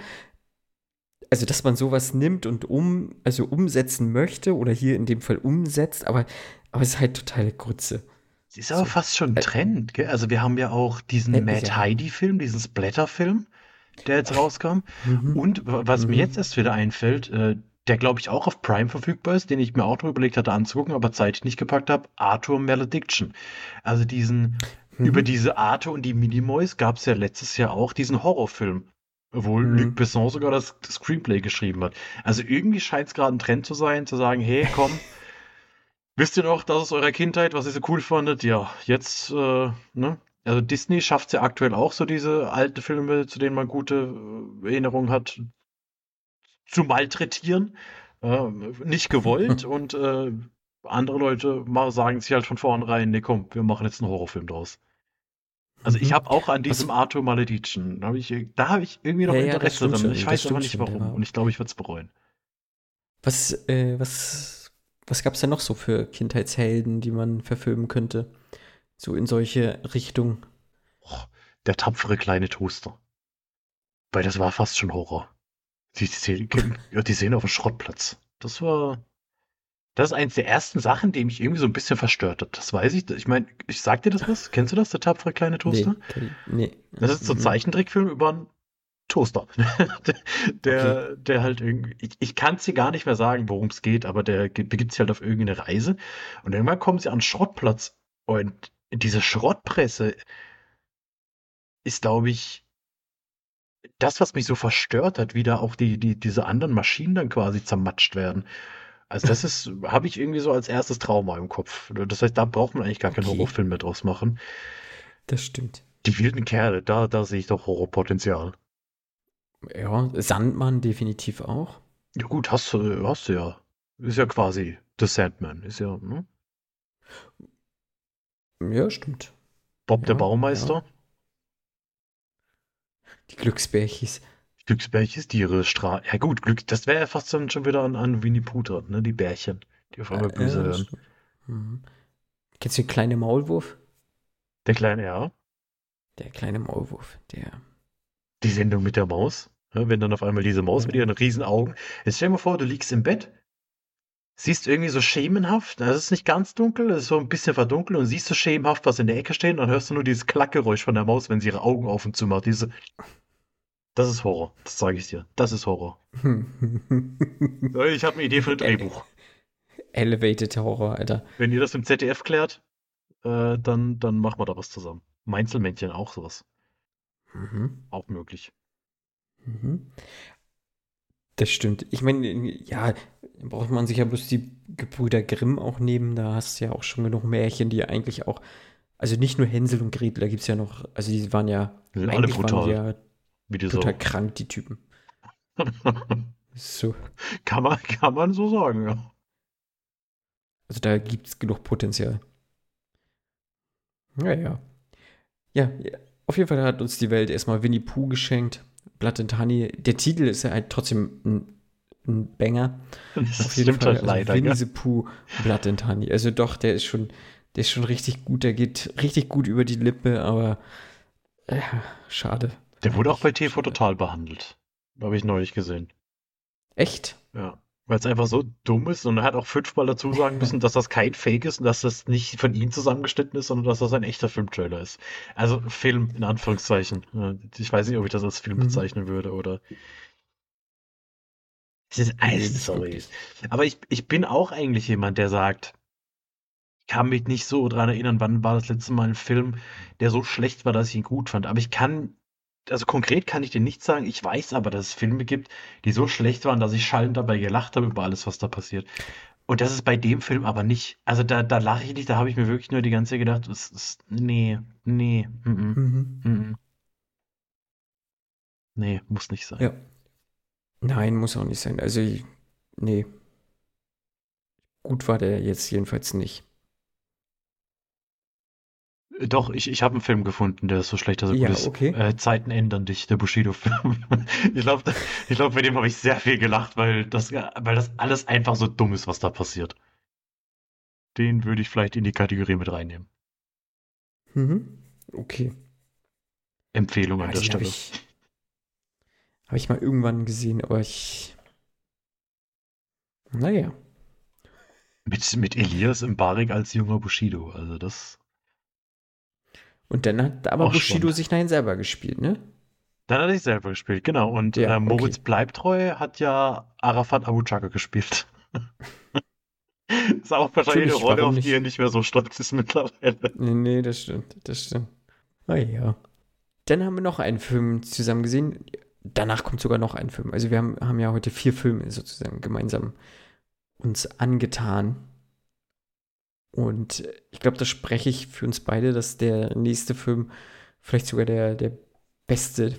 also, dass man sowas nimmt und um, also umsetzen möchte oder hier in dem Fall umsetzt, aber, aber es ist halt totale Grütze. Es ist aber so. fast schon ein Trend, gell? Also, wir haben ja auch diesen äh, Mad ja. Heidi-Film, diesen Splatter-Film der jetzt rauskam. Mhm. Und was mhm. mir jetzt erst wieder einfällt, äh, der glaube ich auch auf Prime verfügbar ist, den ich mir auch noch überlegt hatte anzugucken, aber Zeit nicht gepackt habe, Arthur Malediction. Also diesen, mhm. über diese Arthur und die Minimoys gab es ja letztes Jahr auch diesen Horrorfilm, wo mhm. Luc Besson sogar das, das Screenplay geschrieben hat. Also irgendwie scheint es gerade ein Trend zu sein, zu sagen, hey, komm, wisst ihr noch, das aus eurer Kindheit, was ihr so cool fandet? Ja, jetzt, äh, ne? Also Disney schafft es ja aktuell auch so diese alten Filme, zu denen man gute äh, Erinnerungen hat, zu malträtieren. Äh, nicht gewollt und äh, andere Leute sagen sich halt von vornherein, nee komm, wir machen jetzt einen Horrorfilm draus. Also ich mhm. habe auch an diesem Was? Arthur Malediction, da habe ich, hab ich irgendwie noch ja, Interesse ja, dran. Ich weiß aber nicht warum und ich glaube, ich würde es bereuen. Was, äh, was, was gab es denn noch so für Kindheitshelden, die man verfilmen könnte? So in solche Richtungen. Oh, der tapfere kleine Toaster. Weil das war fast schon Horror. Die, die, ja, die sehen auf dem Schrottplatz. Das war. Das ist eins der ersten Sachen, die mich irgendwie so ein bisschen verstört hat. Das weiß ich. Ich meine, ich sag dir das was? Kennst du das, der tapfere kleine Toaster? Nee. nee. Das ist so ein mhm. Zeichentrickfilm über einen Toaster. der, okay. der halt irgendwie, ich, ich kann es dir gar nicht mehr sagen, worum es geht, aber der begibt sich halt auf irgendeine Reise und irgendwann kommen sie an den Schrottplatz und diese Schrottpresse ist, glaube ich, das, was mich so verstört hat, wie da auch die, die, diese anderen Maschinen dann quasi zermatscht werden. Also das ist, habe ich irgendwie so als erstes Trauma im Kopf. Das heißt, da braucht man eigentlich gar keinen Horrorfilm mehr draus machen. Das stimmt. Die wilden Kerle, da, da sehe ich doch Horrorpotenzial. Ja, Sandmann definitiv auch. Ja gut, hast du, hast du ja. Ist ja quasi The Sandman. Ist ja, ne? Ja, stimmt. Bob ja, der Baumeister. Ja. Die Glücksbärchis. Glücksbärchis, die ihre Stra Ja gut, Glück, das wäre ja fast schon wieder an, an Winnie dran, ne? Die Bärchen, die auf einmal äh, böse werden. Mhm. Kennst du den kleinen Maulwurf? Der kleine, ja. Der kleine Maulwurf, der. Die Sendung mit der Maus. Ja, wenn dann auf einmal diese Maus ja. mit ihren riesen Augen. Jetzt stell dir mal vor, du liegst im Bett, siehst irgendwie so schemenhaft, also es ist nicht ganz dunkel, es ist so ein bisschen verdunkelt und siehst so schemenhaft was in der Ecke stehen und dann hörst du nur dieses Klackgeräusch von der Maus, wenn sie ihre Augen auf und zu macht. Diese. Das ist Horror, das sage ich dir. Das ist Horror. ich habe eine Idee für ein Drehbuch. Elevated Horror, Alter. Wenn ihr das im ZDF klärt, äh, dann, dann machen wir da was zusammen. Meinzelmännchen auch sowas. Mhm. Auch möglich. Mhm. Das stimmt. Ich meine, ja, braucht man sich ja bloß die Gebrüder Grimm auch nehmen. Da hast du ja auch schon genug Märchen, die eigentlich auch, also nicht nur Hänsel und Gretel, da gibt es ja noch, also die waren ja, die alle brutal. ja Wie die total so. krank, die Typen. so. Kann man, kann man so sagen, ja. Also da gibt es genug Potenzial. Naja. Ja, ja, auf jeden Fall hat uns die Welt erstmal Winnie Pooh geschenkt. Blood and Honey. Der Titel ist ja halt trotzdem ein, ein Banger. Das Auf jeden Fall. Halt leider, Winnie the Pooh, Blood and Honey. Also doch, der ist schon, der ist schon richtig gut. Der geht richtig gut über die Lippe, aber äh, schade. Der wurde auch bei TV Total behandelt. Habe ich neulich gesehen. Echt? Ja. Weil es einfach so dumm ist und er hat auch fünfmal dazu sagen müssen, dass das kein Fake ist und dass das nicht von ihm zusammengeschnitten ist, sondern dass das ein echter Filmtrailer ist. Also Film in Anführungszeichen. Ich weiß nicht, ob ich das als Film mhm. bezeichnen würde oder. Es ist sorry. Aber ich, ich bin auch eigentlich jemand, der sagt, ich kann mich nicht so dran erinnern, wann war das letzte Mal ein Film, der so schlecht war, dass ich ihn gut fand. Aber ich kann also konkret kann ich dir nicht sagen. Ich weiß aber, dass es Filme gibt, die so schlecht waren, dass ich schallend dabei gelacht habe über alles, was da passiert. Und das ist bei dem Film aber nicht. Also da, da lache ich nicht, da habe ich mir wirklich nur die ganze Zeit gedacht, es ist, nee, nee, mm, mm, mhm. mm, nee, muss nicht sein. Ja. Nein, muss auch nicht sein. Also, nee. Gut war der jetzt jedenfalls nicht. Doch, ich, ich habe einen Film gefunden, der ist so schlecht, dass er ja, gut ist. Okay. Äh, Zeiten ändern dich, der Bushido-Film. ich glaube, ich glaub, bei dem habe ich sehr viel gelacht, weil das, weil das alles einfach so dumm ist, was da passiert. Den würde ich vielleicht in die Kategorie mit reinnehmen. Mhm. Okay. Empfehlung ja, an der Stelle. Ich, hab ich mal irgendwann gesehen, aber ich. Naja. Mit, mit Elias im Barik als junger Bushido. Also das. Und dann hat aber Bushido schon. sich dahin selber gespielt, ne? Dann hat er sich selber gespielt, genau. Und ja, äh, Moritz okay. Bleibtreu hat ja Arafat Abu Chaka gespielt. ist auch wahrscheinlich eine Rolle, auf die er nicht mehr so stolz ist mittlerweile. Nee, nee, das stimmt, das stimmt. Ah ja. Dann haben wir noch einen Film zusammen gesehen. Danach kommt sogar noch ein Film. Also wir haben, haben ja heute vier Filme sozusagen gemeinsam uns angetan. Und ich glaube, da spreche ich für uns beide, dass der nächste Film vielleicht sogar der, der beste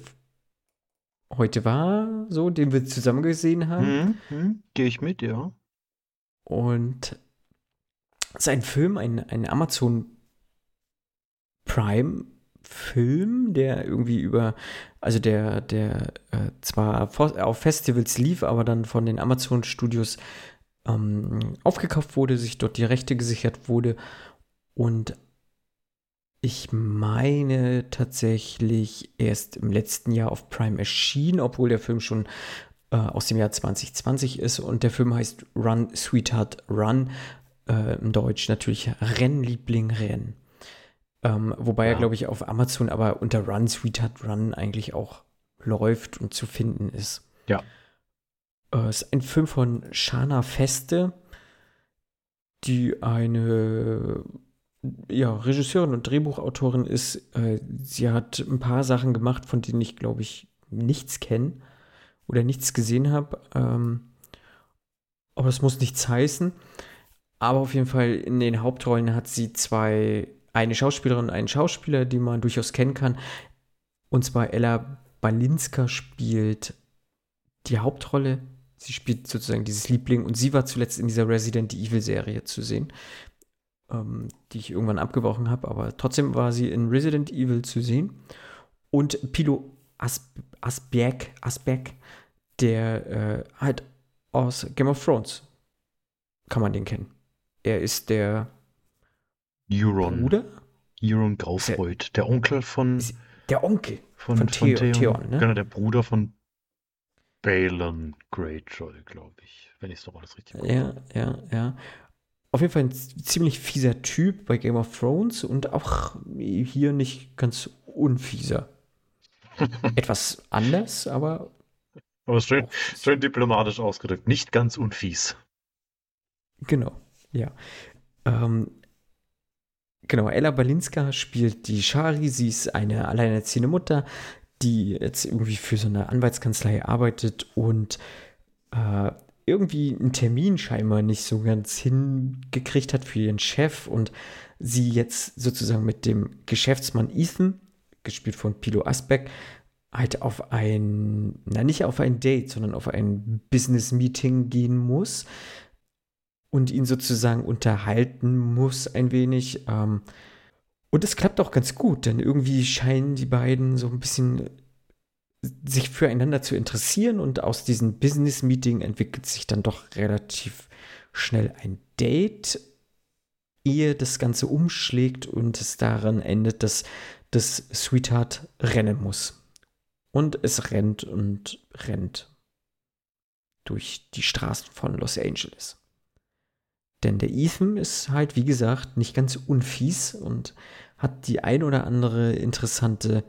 heute war, so, den wir zusammen gesehen haben. Mhm, mhm, Gehe ich mit, ja. Und es ist ein Film, ein, ein Amazon Prime Film, der irgendwie über, also der, der äh, zwar auf Festivals lief, aber dann von den Amazon Studios ähm, aufgekauft wurde, sich dort die Rechte gesichert wurde und ich meine tatsächlich erst im letzten Jahr auf Prime erschien, obwohl der Film schon äh, aus dem Jahr 2020 ist und der Film heißt Run, Sweetheart, Run. Äh, Im Deutsch natürlich Rennliebling, Renn. Ähm, wobei ja. er, glaube ich, auf Amazon aber unter Run, Sweetheart, Run eigentlich auch läuft und zu finden ist. Ja. Äh, es ist ein Film von Shana Feste, die eine ja, Regisseurin und Drehbuchautorin ist. Äh, sie hat ein paar Sachen gemacht, von denen ich, glaube ich, nichts kenne oder nichts gesehen habe. Ähm, aber das muss nichts heißen. Aber auf jeden Fall in den Hauptrollen hat sie zwei, eine Schauspielerin einen Schauspieler, die man durchaus kennen kann. Und zwar Ella Balinska spielt die Hauptrolle. Sie spielt sozusagen dieses Liebling und sie war zuletzt in dieser Resident Evil Serie zu sehen, ähm, die ich irgendwann abgebrochen habe, aber trotzdem war sie in Resident Evil zu sehen. Und Pilo As Asberg, Asberg, der äh, halt aus Game of Thrones kann man den kennen. Er ist der Euron. Bruder? Euron Graufreud, der Onkel von. Der Onkel von, von, von Theo, Theon. Theon, ne? Genau, der Bruder von Balon Greyjoy, glaube ich. Wenn ich es noch alles richtig Ja, ja, ja. Auf jeden Fall ein ziemlich fieser Typ bei Game of Thrones und auch hier nicht ganz unfieser. Etwas anders, aber. Aber schön, schön diplomatisch ausgedrückt. Nicht ganz unfies. Genau, ja. Ähm, genau, Ella Balinska spielt die Shari. Sie ist eine alleinerziehende Mutter, die jetzt irgendwie für so eine Anwaltskanzlei arbeitet und äh, irgendwie einen Termin scheinbar nicht so ganz hingekriegt hat für ihren Chef und sie jetzt sozusagen mit dem Geschäftsmann Ethan, gespielt von Pilo Asbeck, halt auf ein, na nicht auf ein Date, sondern auf ein Business-Meeting gehen muss und ihn sozusagen unterhalten muss ein wenig. Ähm, und es klappt auch ganz gut, denn irgendwie scheinen die beiden so ein bisschen sich füreinander zu interessieren und aus diesem Business-Meeting entwickelt sich dann doch relativ schnell ein Date, ehe das Ganze umschlägt und es daran endet, dass das Sweetheart rennen muss. Und es rennt und rennt durch die Straßen von Los Angeles. Denn der Ethan ist halt, wie gesagt, nicht ganz unfies und hat die ein oder andere interessante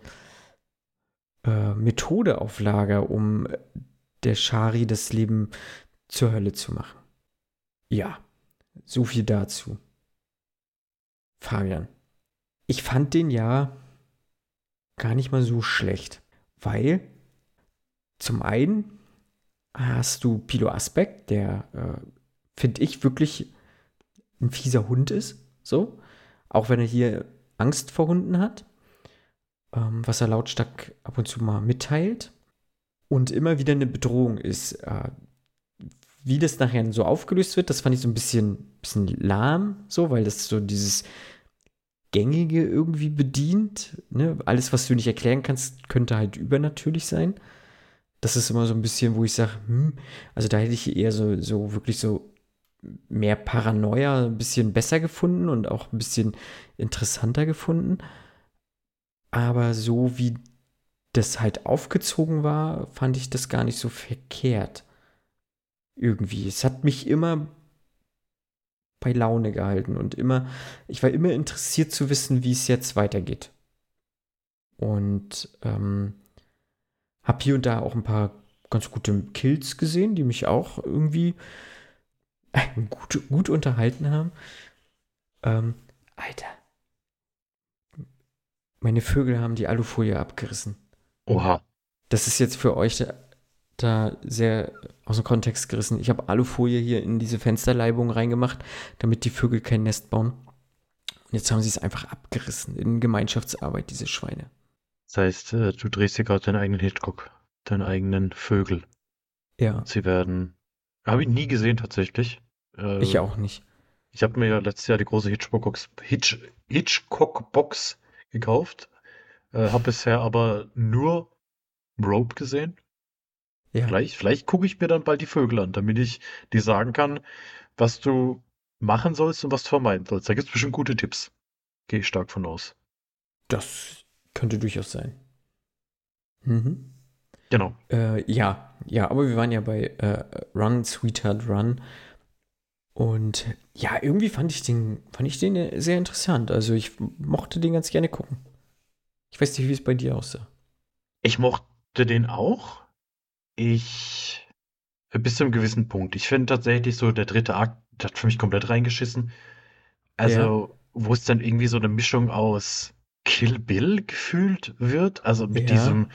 äh, Methode auf Lager, um der Shari das Leben zur Hölle zu machen. Ja, so viel dazu. Fabian, ich fand den ja gar nicht mal so schlecht, weil zum einen hast du Pilo Aspekt, der, äh, finde ich, wirklich ein fieser Hund ist, so, auch wenn er hier Angst vor Hunden hat, ähm, was er lautstark ab und zu mal mitteilt und immer wieder eine Bedrohung ist. Äh, wie das nachher so aufgelöst wird, das fand ich so ein bisschen, bisschen lahm, so, weil das so dieses Gängige irgendwie bedient. Ne? Alles, was du nicht erklären kannst, könnte halt übernatürlich sein. Das ist immer so ein bisschen, wo ich sage, hm, also da hätte ich eher so, so wirklich so mehr Paranoia ein bisschen besser gefunden und auch ein bisschen interessanter gefunden. Aber so wie das halt aufgezogen war, fand ich das gar nicht so verkehrt. Irgendwie. Es hat mich immer bei Laune gehalten und immer, ich war immer interessiert zu wissen, wie es jetzt weitergeht. Und ähm, habe hier und da auch ein paar ganz gute Kills gesehen, die mich auch irgendwie gut, gut unterhalten haben. Ähm, Alter. Meine Vögel haben die Alufolie abgerissen. Oha. Das ist jetzt für euch da, da sehr aus dem Kontext gerissen. Ich habe Alufolie hier in diese Fensterleibung reingemacht, damit die Vögel kein Nest bauen. Und jetzt haben sie es einfach abgerissen in Gemeinschaftsarbeit, diese Schweine. Das heißt, äh, du drehst dir gerade deinen eigenen Hitchcock, deinen eigenen Vögel. Ja, Sie werden. Habe ich nie gesehen tatsächlich. Äh, ich auch nicht. Ich habe mir ja letztes Jahr die große Hitchcock-Box Hitch, Hitchcock-Box gekauft. Äh, habe bisher aber nur Rope gesehen. Ja, Vielleicht, vielleicht gucke ich mir dann bald die Vögel an, damit ich dir sagen kann, was du machen sollst und was du vermeiden sollst. Da gibt es bestimmt gute Tipps. Gehe ich stark von aus. das könnte durchaus sein. Mhm. Genau. Äh, ja, ja, aber wir waren ja bei äh, Run, Sweetheart Run. Und ja, irgendwie fand ich den, fand ich den sehr interessant. Also ich mochte den ganz gerne gucken. Ich weiß nicht, wie es bei dir aussah. Ich mochte den auch. Ich bis zu einem gewissen Punkt. Ich finde tatsächlich so, der dritte Akt hat für mich komplett reingeschissen. Also, ja. wo es dann irgendwie so eine Mischung aus Kill Bill gefühlt wird. Also mit ja. diesem,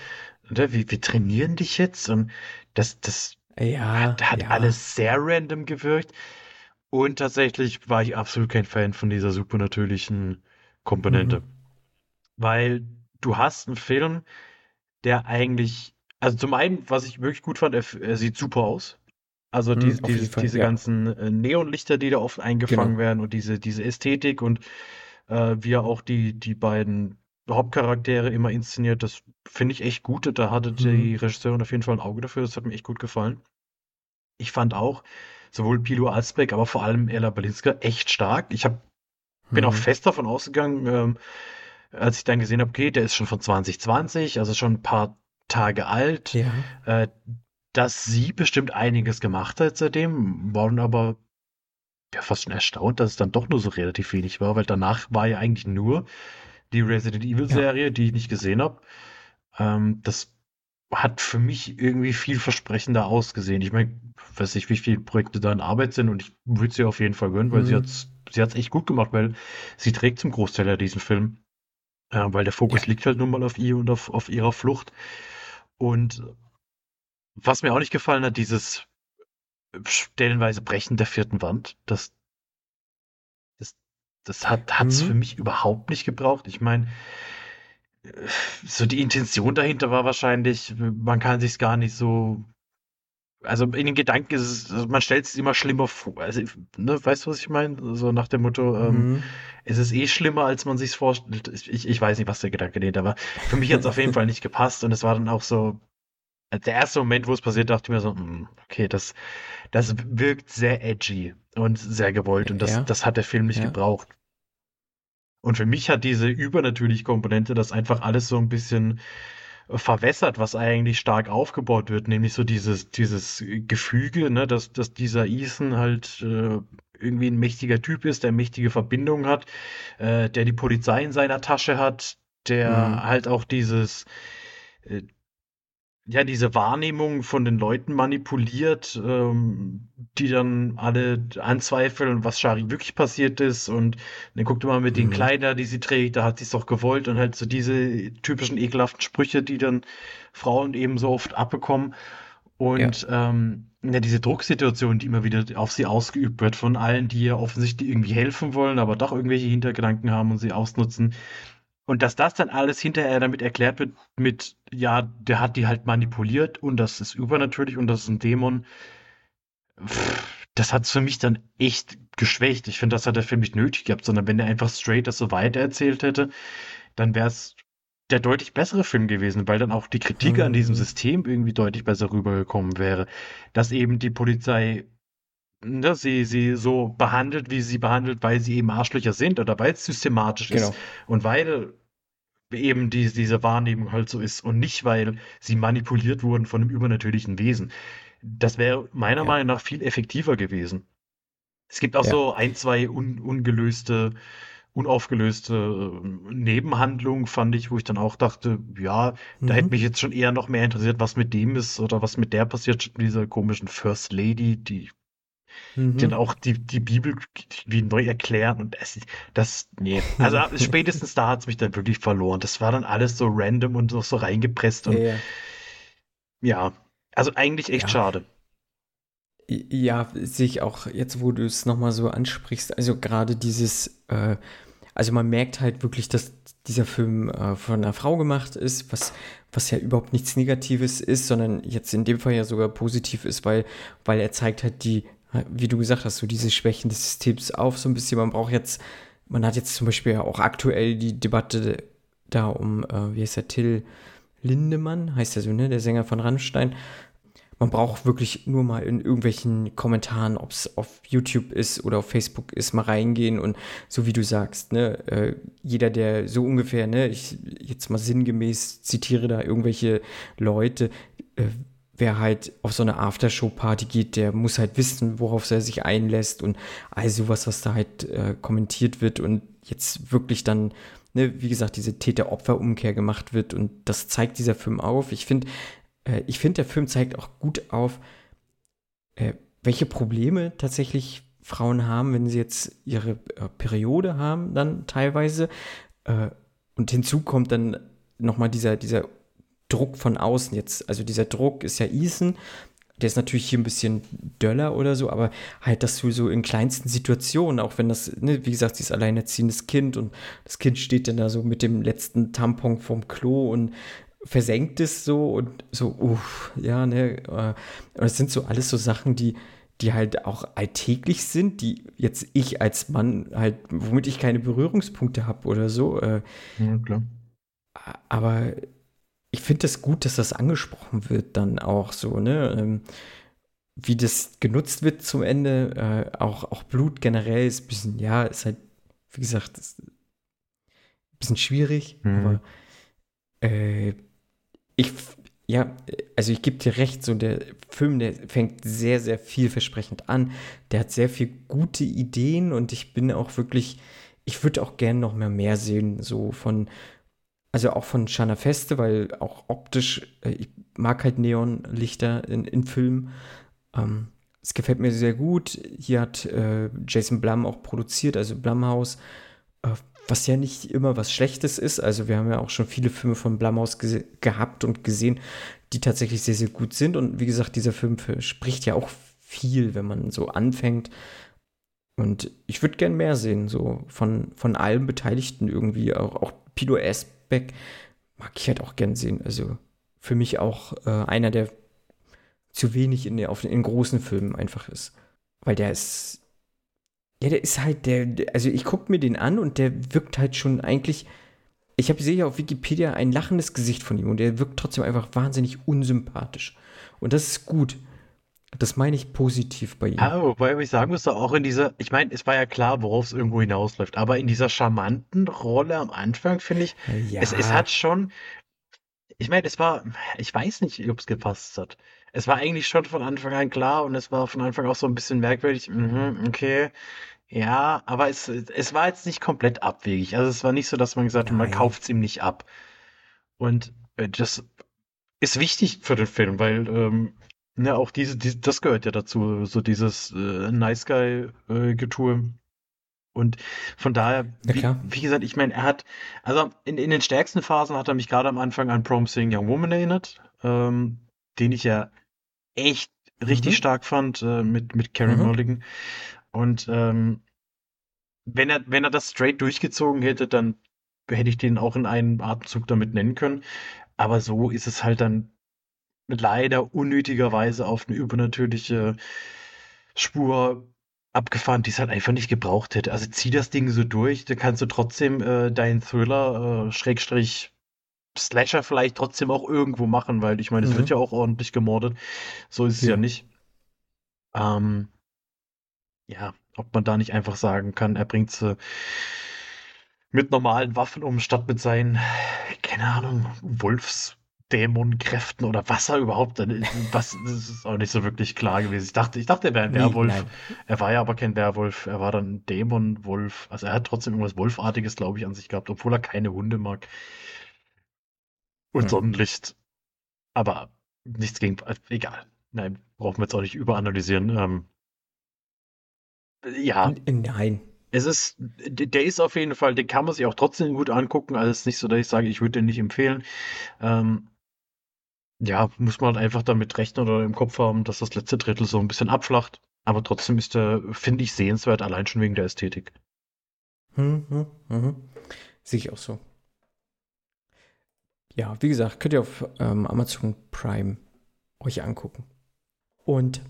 oder, wie, wir trainieren dich jetzt und das, das ja, hat, hat alles sehr random gewirkt. Und tatsächlich war ich absolut kein Fan von dieser supernatürlichen Komponente. Mhm. Weil du hast einen Film, der eigentlich, also zum einen, was ich wirklich gut fand, er, er sieht super aus. Also mhm, die, Fall, diese ja. ganzen äh, Neonlichter, die da oft eingefangen genau. werden und diese, diese Ästhetik und äh, wie er auch die, die beiden Hauptcharaktere immer inszeniert, das finde ich echt gut. Da hatte mhm. die Regisseurin auf jeden Fall ein Auge dafür, das hat mir echt gut gefallen. Ich fand auch sowohl Pilo Alsbeck, aber vor allem Ella Balinska echt stark. Ich hab, bin mhm. auch fest davon ausgegangen, ähm, als ich dann gesehen habe, okay, der ist schon von 2020, also schon ein paar Tage alt. Ja. Äh, dass sie bestimmt einiges gemacht hat seitdem, waren aber ja fast schon erstaunt, dass es dann doch nur so relativ wenig war, weil danach war ja eigentlich nur die Resident Evil Serie, ja. die ich nicht gesehen habe. Ähm, das hat für mich irgendwie vielversprechender ausgesehen. Ich meine, weiß nicht, wie viele Projekte da in Arbeit sind und ich würde sie auf jeden Fall gönnen, weil mhm. sie hat's, sie hat's echt gut gemacht, weil sie trägt zum Großteil ja diesen Film. Äh, weil der Fokus ja. liegt halt nun mal auf ihr und auf, auf ihrer Flucht. Und was mir auch nicht gefallen hat, dieses stellenweise Brechen der vierten Wand, das, das, das hat es mhm. für mich überhaupt nicht gebraucht. Ich meine, so die Intention dahinter war wahrscheinlich, man kann sich gar nicht so. Also in den Gedanken ist es, also man stellt es immer schlimmer vor. Also, ne, weißt du, was ich meine? So nach dem Motto, ähm, mhm. ähm, es ist eh schlimmer, als man sich vorstellt. Ich, ich weiß nicht, was der Gedanke dahinter war. Für mich hat es auf jeden Fall nicht gepasst und es war dann auch so, der erste Moment, wo es passiert, dachte ich mir so, hm, okay, das, das wirkt sehr edgy und sehr gewollt und das, ja. das hat der Film nicht ja. gebraucht. Und für mich hat diese übernatürliche Komponente das einfach alles so ein bisschen verwässert, was eigentlich stark aufgebaut wird, nämlich so dieses, dieses Gefüge, ne, dass, dass dieser Ethan halt äh, irgendwie ein mächtiger Typ ist, der mächtige Verbindungen hat, äh, der die Polizei in seiner Tasche hat, der mhm. halt auch dieses, äh, ja, diese Wahrnehmung von den Leuten manipuliert, ähm, die dann alle anzweifeln, was Shari wirklich passiert ist. Und dann guckt man mit mhm. den Kleidern, die sie trägt, da hat sie es doch gewollt. Und halt so diese typischen ekelhaften Sprüche, die dann Frauen eben so oft abbekommen. Und ja. Ähm, ja, diese Drucksituation, die immer wieder auf sie ausgeübt wird von allen, die ihr offensichtlich irgendwie helfen wollen, aber doch irgendwelche Hintergedanken haben und sie ausnutzen. Und dass das dann alles hinterher damit erklärt wird mit, ja, der hat die halt manipuliert und das ist übernatürlich und das ist ein Dämon. Das hat es für mich dann echt geschwächt. Ich finde, das hat der Film nicht nötig gehabt, sondern wenn er einfach straight das so weiter erzählt hätte, dann wäre es der deutlich bessere Film gewesen, weil dann auch die Kritik mhm. an diesem mhm. System irgendwie deutlich besser rübergekommen wäre. Dass eben die Polizei ne, sie, sie so behandelt, wie sie behandelt, weil sie eben Arschlöcher sind oder weil es systematisch genau. ist und weil eben die, diese Wahrnehmung halt so ist und nicht, weil sie manipuliert wurden von einem übernatürlichen Wesen. Das wäre meiner ja. Meinung nach viel effektiver gewesen. Es gibt auch ja. so ein, zwei un, ungelöste, unaufgelöste äh, Nebenhandlungen, fand ich, wo ich dann auch dachte, ja, mhm. da hätte mhm. mich jetzt schon eher noch mehr interessiert, was mit dem ist oder was mit der passiert, mit dieser komischen First Lady, die Mhm. Dann auch die, die Bibel wie neu erklären und es, das, nee. Also spätestens da hat es mich dann wirklich verloren. Das war dann alles so random und noch so reingepresst und ja, ja. also eigentlich echt ja. schade. Ja, sehe ich auch jetzt, wo du es nochmal so ansprichst, also gerade dieses, äh, also man merkt halt wirklich, dass dieser Film äh, von einer Frau gemacht ist, was, was ja überhaupt nichts Negatives ist, sondern jetzt in dem Fall ja sogar positiv ist, weil, weil er zeigt halt die wie du gesagt hast, so diese Schwächen des Systems auf so ein bisschen. Man braucht jetzt, man hat jetzt zum Beispiel auch aktuell die Debatte da um, äh, wie heißt der, Till Lindemann, heißt der so, ne, der Sänger von Rammstein. Man braucht wirklich nur mal in irgendwelchen Kommentaren, ob es auf YouTube ist oder auf Facebook ist, mal reingehen und so wie du sagst, ne, äh, jeder, der so ungefähr, ne, ich jetzt mal sinngemäß zitiere da irgendwelche Leute, äh, wer halt auf so eine Aftershow-Party geht, der muss halt wissen, worauf er sich einlässt und all sowas, was da halt äh, kommentiert wird und jetzt wirklich dann, ne, wie gesagt, diese Täter-Opfer-Umkehr gemacht wird und das zeigt dieser Film auf. Ich finde, äh, ich finde, der Film zeigt auch gut auf, äh, welche Probleme tatsächlich Frauen haben, wenn sie jetzt ihre äh, Periode haben, dann teilweise. Äh, und hinzu kommt dann nochmal dieser, dieser Druck von außen jetzt. Also dieser Druck ist ja Ethan, der ist natürlich hier ein bisschen döller oder so, aber halt, dass du so in kleinsten Situationen, auch wenn das, ne, wie gesagt, sie ist alleinerziehendes Kind und das Kind steht dann da so mit dem letzten Tampon vom Klo und versenkt es so und so, uff, ja, ne, äh, das sind so alles so Sachen, die, die halt auch alltäglich sind, die jetzt ich als Mann halt, womit ich keine Berührungspunkte habe oder so. Äh, ja, klar. Aber ich finde es das gut, dass das angesprochen wird dann auch so, ne? Ähm, wie das genutzt wird zum Ende, äh, auch, auch Blut generell ist ein bisschen, ja, ist halt, wie gesagt, ein bisschen schwierig, mhm. aber äh, ich, ja, also ich gebe dir recht, so der Film, der fängt sehr, sehr vielversprechend an. Der hat sehr viele gute Ideen und ich bin auch wirklich, ich würde auch gerne noch mehr mehr sehen, so von, also auch von Shana Feste, weil auch optisch, äh, ich mag halt Neonlichter in, in Filmen. Ähm, es gefällt mir sehr gut. Hier hat äh, Jason Blum auch produziert, also Blumhouse, äh, was ja nicht immer was Schlechtes ist. Also wir haben ja auch schon viele Filme von Blumhouse ge gehabt und gesehen, die tatsächlich sehr, sehr gut sind. Und wie gesagt, dieser Film spricht ja auch viel, wenn man so anfängt. Und ich würde gern mehr sehen, so von, von allen Beteiligten irgendwie, auch, auch Pido Esp Back mag ich halt auch gern sehen. Also für mich auch äh, einer, der zu wenig in, auf, in großen Filmen einfach ist. Weil der ist. Ja, der ist halt der. Also ich gucke mir den an und der wirkt halt schon eigentlich. Ich habe sehe ja auf Wikipedia ein lachendes Gesicht von ihm und der wirkt trotzdem einfach wahnsinnig unsympathisch. Und das ist gut. Das meine ich positiv bei ihm. Ja, wobei ich sagen muss, auch in dieser, ich meine, es war ja klar, worauf es irgendwo hinausläuft, aber in dieser charmanten Rolle am Anfang finde ich, ja. es, es hat schon, ich meine, es war, ich weiß nicht, ob es gepasst hat. Es war eigentlich schon von Anfang an klar und es war von Anfang auch so ein bisschen merkwürdig. Mhm, okay, ja, aber es, es war jetzt nicht komplett abwegig. Also es war nicht so, dass man gesagt hat, man kauft es ihm nicht ab. Und äh, das ist wichtig für den Film, weil ähm, ja, auch diese, die, das gehört ja dazu, so dieses äh, Nice Guy-Getue. Äh, und von daher, wie, ja, wie gesagt, ich meine, er hat, also in, in den stärksten Phasen hat er mich gerade am Anfang an Promising Young Woman erinnert, ähm, den ich ja echt richtig mhm. stark fand äh, mit, mit Karen mhm. Mulligan. Und ähm, wenn er, wenn er das straight durchgezogen hätte, dann hätte ich den auch in einem Atemzug damit nennen können. Aber so ist es halt dann leider unnötigerweise auf eine übernatürliche Spur abgefahren, die es halt einfach nicht gebraucht hätte. Also zieh das Ding so durch, dann kannst du trotzdem äh, deinen Thriller, äh, Schrägstrich, Slasher vielleicht trotzdem auch irgendwo machen, weil ich meine, es mhm. wird ja auch ordentlich gemordet. So ist es ja, ja nicht. Ähm, ja, ob man da nicht einfach sagen kann, er bringt sie mit normalen Waffen um, statt mit seinen, keine Ahnung, Wolfs Dämonenkräften oder was er überhaupt dann was das ist auch nicht so wirklich klar gewesen. Ich dachte, ich dachte, er wäre ein nee, Werwolf. Nein. Er war ja aber kein Werwolf, er war dann ein Dämonwolf. Also er hat trotzdem irgendwas Wolfartiges, glaube ich, an sich gehabt, obwohl er keine Hunde mag. Und hm. Sonnenlicht. Aber nichts gegen. Also egal. Nein, brauchen wir jetzt auch nicht überanalysieren. Ähm, ja. Nein. Es ist, der ist auf jeden Fall, den kann man sich auch trotzdem gut angucken. Also es ist nicht so, dass ich sage, ich würde den nicht empfehlen. Ähm, ja, muss man einfach damit rechnen oder im Kopf haben, dass das letzte Drittel so ein bisschen abflacht. Aber trotzdem ist der, finde ich, sehenswert, allein schon wegen der Ästhetik. Hm, hm, hm. Sehe ich auch so. Ja, wie gesagt, könnt ihr auf ähm, Amazon Prime euch angucken. Und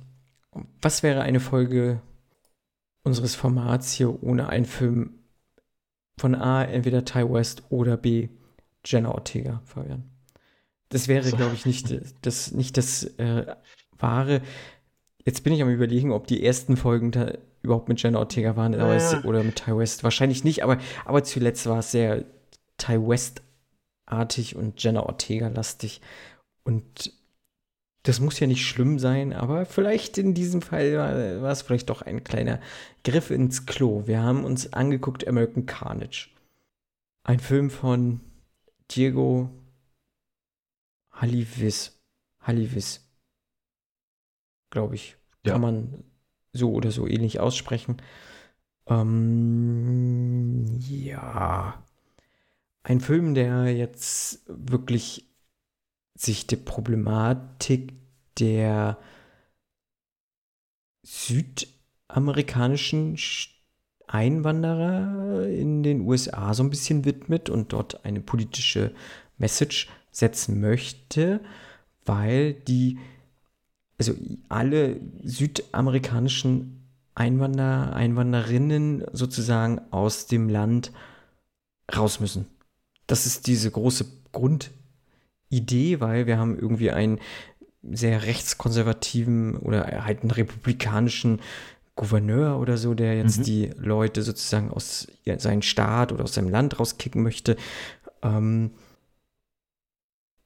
was wäre eine Folge unseres Formats hier ohne einen Film von A, entweder Ty West oder B, Jenna Ortega, Fabian? Das wäre, so. glaube ich, nicht das, nicht das äh, wahre. Jetzt bin ich am überlegen, ob die ersten Folgen da überhaupt mit Jenna Ortega waren ja. es, oder mit Ty West. Wahrscheinlich nicht, aber, aber zuletzt war es sehr Ty West-artig und Jenna Ortega-lastig. Und das muss ja nicht schlimm sein, aber vielleicht in diesem Fall war, war, es vielleicht doch ein kleiner Griff ins Klo. Wir haben uns angeguckt American Carnage. Ein Film von Diego Halivis. Halivis. Glaube ich. Ja. Kann man so oder so ähnlich aussprechen. Ähm, ja. Ein Film, der jetzt wirklich sich der Problematik der südamerikanischen Sch- Einwanderer in den USA so ein bisschen widmet und dort eine politische Message setzen möchte, weil die, also alle südamerikanischen Einwanderer, Einwanderinnen sozusagen aus dem Land raus müssen. Das ist diese große Grundidee, weil wir haben irgendwie einen sehr rechtskonservativen oder halt einen republikanischen Gouverneur oder so, der jetzt Mhm. die Leute sozusagen aus seinem Staat oder aus seinem Land rauskicken möchte. Ähm,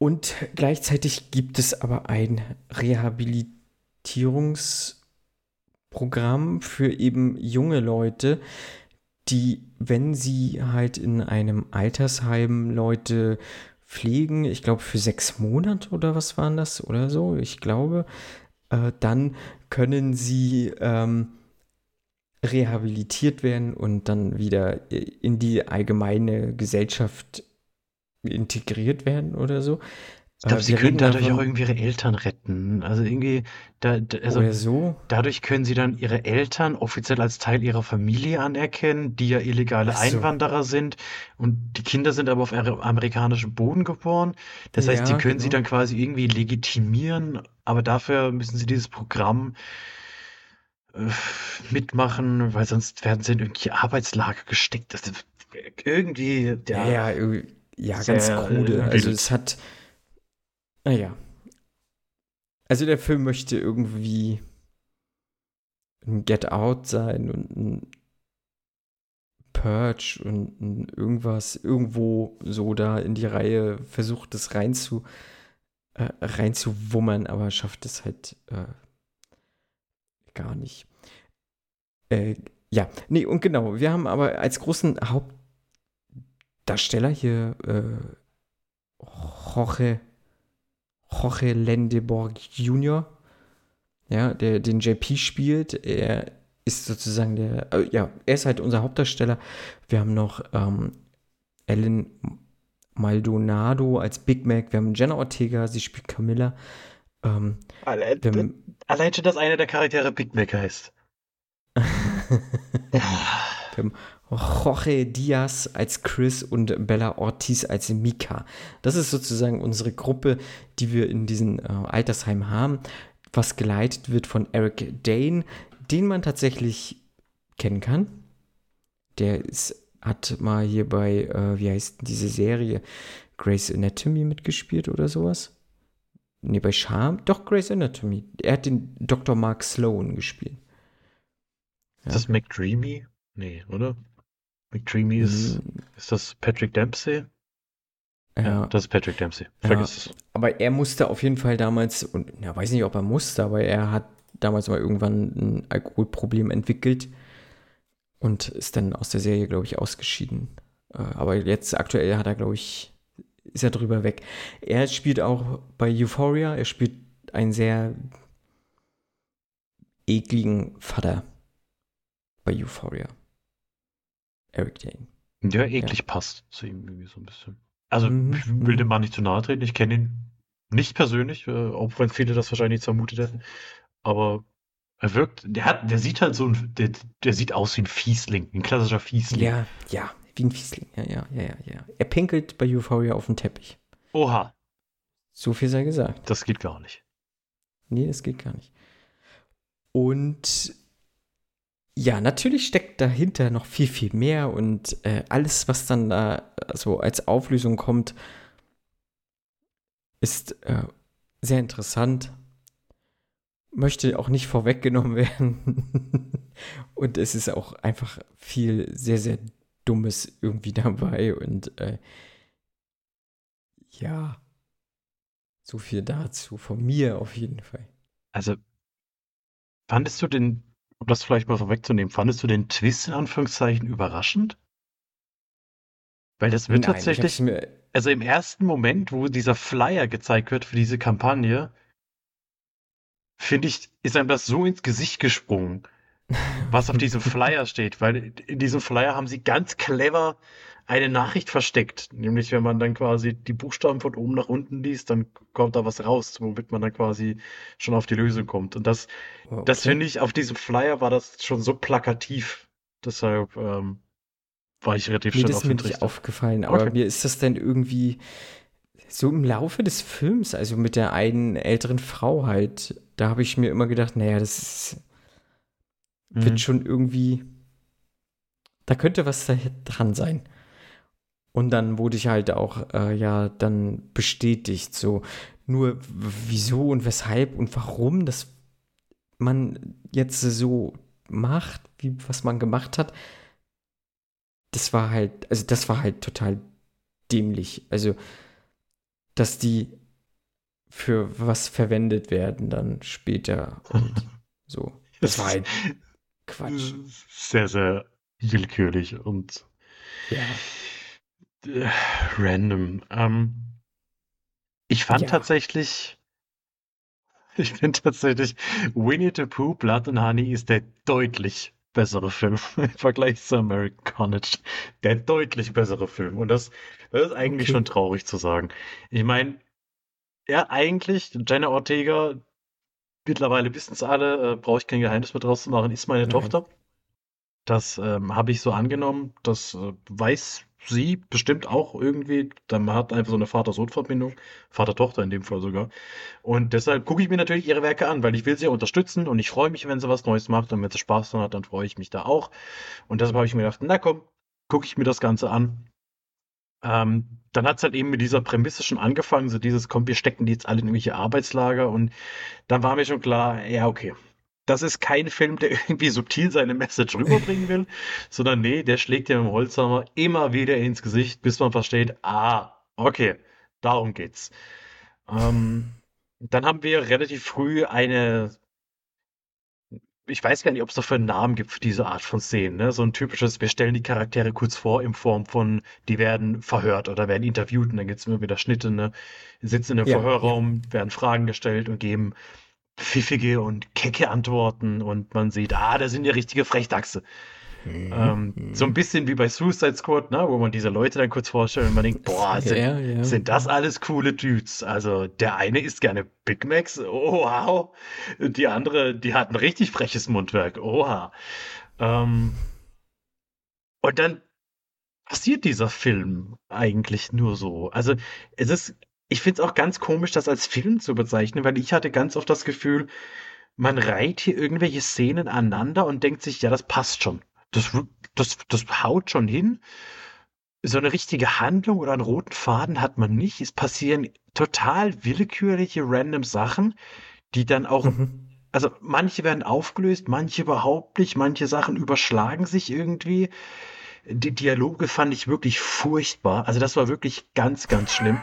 und gleichzeitig gibt es aber ein Rehabilitierungsprogramm für eben junge Leute, die, wenn sie halt in einem Altersheim Leute pflegen, ich glaube für sechs Monate oder was waren das oder so, ich glaube, äh, dann können sie ähm, rehabilitiert werden und dann wieder in die allgemeine Gesellschaft integriert werden oder so. Ich glaube, Äh, sie können dadurch davon- auch irgendwie ihre Eltern retten. Also irgendwie, da, da, also oder so. dadurch können sie dann ihre Eltern offiziell als Teil ihrer Familie anerkennen, die ja illegale so. Einwanderer sind. Und die Kinder sind aber auf amer- amerikanischem Boden geboren. Das heißt, die Ja, können sie genau. dann quasi irgendwie legitimieren, aber dafür müssen sie dieses Programm äh, mitmachen, weil sonst werden sie in irgendwelche Arbeitslager gesteckt. Das ist irgendwie, Ja, ja, ja, irgendwie- ja ganz Sehr, krude. äh, Also es hat, naja. Also der Film möchte irgendwie ein Get Out sein und ein Purge und ein irgendwas irgendwo so da in die Reihe versucht, das rein zu äh, reinzuwummern, aber schafft es halt äh, gar nicht. Äh, ja, nee, und genau, wir haben aber als großen Hauptdarsteller hier äh, Jorge, Jorge Lendeborg Jr., ja, der den JP spielt. Er ist sozusagen der, äh, ja, er ist halt unser Hauptdarsteller. Wir haben noch ähm, Ellen Maldonado als Big Mac, wir haben Jenna Ortega, sie spielt Camilla. Ähm, Alle- wir haben, allein schon, dass einer der Charaktere Big Mac heißt. Jorge Diaz als Chris und Bella Ortiz als Mika. Das ist sozusagen unsere Gruppe, die wir in diesem äh, Altersheim haben, was geleitet wird von Eric Dane, den man tatsächlich kennen kann. Der ist, hat mal hier bei, äh, wie heißt diese Serie, Grey's Anatomy mitgespielt oder sowas. Nee, bei Charm, doch Grey's Anatomy. Er hat den Dr. Mark Sloan gespielt. Ist das McDreamy? Nee, oder? McDreamy ist, Hm, ist das Patrick Dempsey? ja. das ist Patrick Dempsey. Ja. Vergiss es. Aber er musste auf jeden Fall damals, und ja, weiß nicht, ob er musste, aber er hat damals mal irgendwann ein Alkoholproblem entwickelt und ist dann aus der Serie, glaube ich, ausgeschieden. Äh, Aber jetzt aktuell hat er, glaube ich, ist er drüber weg. Er spielt auch bei Euphoria, er spielt einen sehr ekligen Vater bei Euphoria. Eric Dane. Ja, eklig passt zu ihm irgendwie so ein bisschen. Also, Mhm, ich will dem Mann nicht zu nahe treten. Ich kenne ihn nicht persönlich, äh, auch wenn viele das wahrscheinlich nicht vermutet hätten. Aber er wirkt, der hat, der sieht halt so ein, der, der sieht aus wie ein Fiesling, ein klassischer Fiesling. Ja, ja, wie ein Fiesling. Ja, ja, ja, ja, ja. Er pinkelt bei Euphoria auf den Teppich. Oha, So viel sei gesagt. das geht gar nicht. Nee, das geht gar nicht. Und ja, natürlich steckt dahinter noch viel, viel mehr und äh, alles, was dann da so als Auflösung kommt, ist äh, sehr interessant. Möchte auch nicht vorweggenommen werden. und es ist auch einfach viel sehr, sehr Dummes irgendwie dabei und äh, ja, so viel dazu. Von mir auf jeden Fall. Also, fandest du den, um das vielleicht mal vorwegzunehmen, fandest du den Twist in Anführungszeichen überraschend? Weil das wird Nein, tatsächlich, also im ersten Moment, wo dieser Flyer gezeigt wird für diese Kampagne, finde ich, ist einem das so ins Gesicht gesprungen, was auf diesem Flyer steht. Weil in diesem Flyer haben sie ganz clever eine Nachricht versteckt. Nämlich, wenn man dann quasi die Buchstaben von oben nach unten liest, dann kommt da was raus, womit man dann quasi schon auf die Lösung kommt. Und das, okay. das finde ich, auf diesem Flyer war das schon so plakativ. Deshalb ähm, war ich relativ schnell auf ist mir nicht aufgefallen, aber okay. mir ist das denn irgendwie so im Laufe des Films, also mit der einen älteren Frau halt, da habe ich mir immer gedacht, naja, das ist, mhm. wird schon irgendwie, da könnte was da dran sein. Und dann wurde ich halt auch, äh, ja, dann bestätigt, so, nur wieso und weshalb und warum das man jetzt so macht, wie was man gemacht hat, das war halt, also das war halt total dämlich. Also, dass die für was verwendet werden dann später und so. Das war halt Quatsch. Sehr, sehr willkürlich und ja. Äh, random. Ähm, ich fand ja. tatsächlich, ich finde tatsächlich, Winnie the Pooh, Blood and Honey ist der deutlich bessere Film im Vergleich zu American Carnage. Der deutlich bessere Film. Und das, das ist eigentlich okay. schon traurig zu sagen. Ich meine, ja, eigentlich, Jenna Ortega, mittlerweile wissen es alle, äh, brauche ich kein Geheimnis mehr draus zu machen, ist meine Nein. Tochter. Das ähm, habe ich so angenommen. Das äh, weiß sie bestimmt auch irgendwie. Dann hat einfach so eine Vater-Sohn-Verbindung. Vater-Tochter in dem Fall sogar. Und deshalb gucke ich mir natürlich ihre Werke an, weil ich will sie unterstützen und ich freue mich, wenn sie was Neues macht. Und wenn sie Spaß dran hat, dann freue ich mich da auch. Und deshalb habe ich mir gedacht, na komm, gucke ich mir das Ganze an. Ähm, dann hat es halt eben mit dieser Prämisse schon angefangen, so dieses, komm, wir stecken die jetzt alle in irgendwelche Arbeitslager. Und dann war mir schon klar, ja, okay, das ist kein Film, der irgendwie subtil seine Message rüberbringen will, sondern nee, der schlägt ja mit dem Holzhammer immer wieder ins Gesicht, bis man versteht, ah, okay, darum geht's. Ähm, dann haben wir relativ früh eine, ich weiß gar nicht, ob es dafür einen Namen gibt für diese Art von Szenen, ne? so ein typisches, wir stellen die Charaktere kurz vor in Form von, die werden verhört oder werden interviewt und dann gibt es immer wieder Schnitte, ne? sitzen in einem ja, Verhörraum, ja. werden Fragen gestellt und geben pfiffige und kecke Antworten und man sieht, ah, da sind ja richtige Frechdachse. Mhm. Ähm, so ein bisschen wie bei Suicide Squad, ne, wo man diese Leute dann kurz vorstellt und man denkt, boah, sind, ja, ja. sind das alles coole Dudes? Also der eine isst gerne Big Macs, oh wow. Die andere, die hat ein richtig freches Mundwerk, oha. Ähm, und dann passiert dieser Film eigentlich nur so. Also es ist ich finde es auch ganz komisch, das als Film zu bezeichnen, weil ich hatte ganz oft das Gefühl, man reiht hier irgendwelche Szenen aneinander und denkt sich, ja, das passt schon. Das, das, das haut schon hin. So eine richtige Handlung oder einen roten Faden hat man nicht. Es passieren total willkürliche, random Sachen, die dann auch, mhm. also manche werden aufgelöst, manche überhaupt nicht, manche Sachen überschlagen sich irgendwie. Die Dialoge fand ich wirklich furchtbar. Also das war wirklich ganz, ganz schlimm.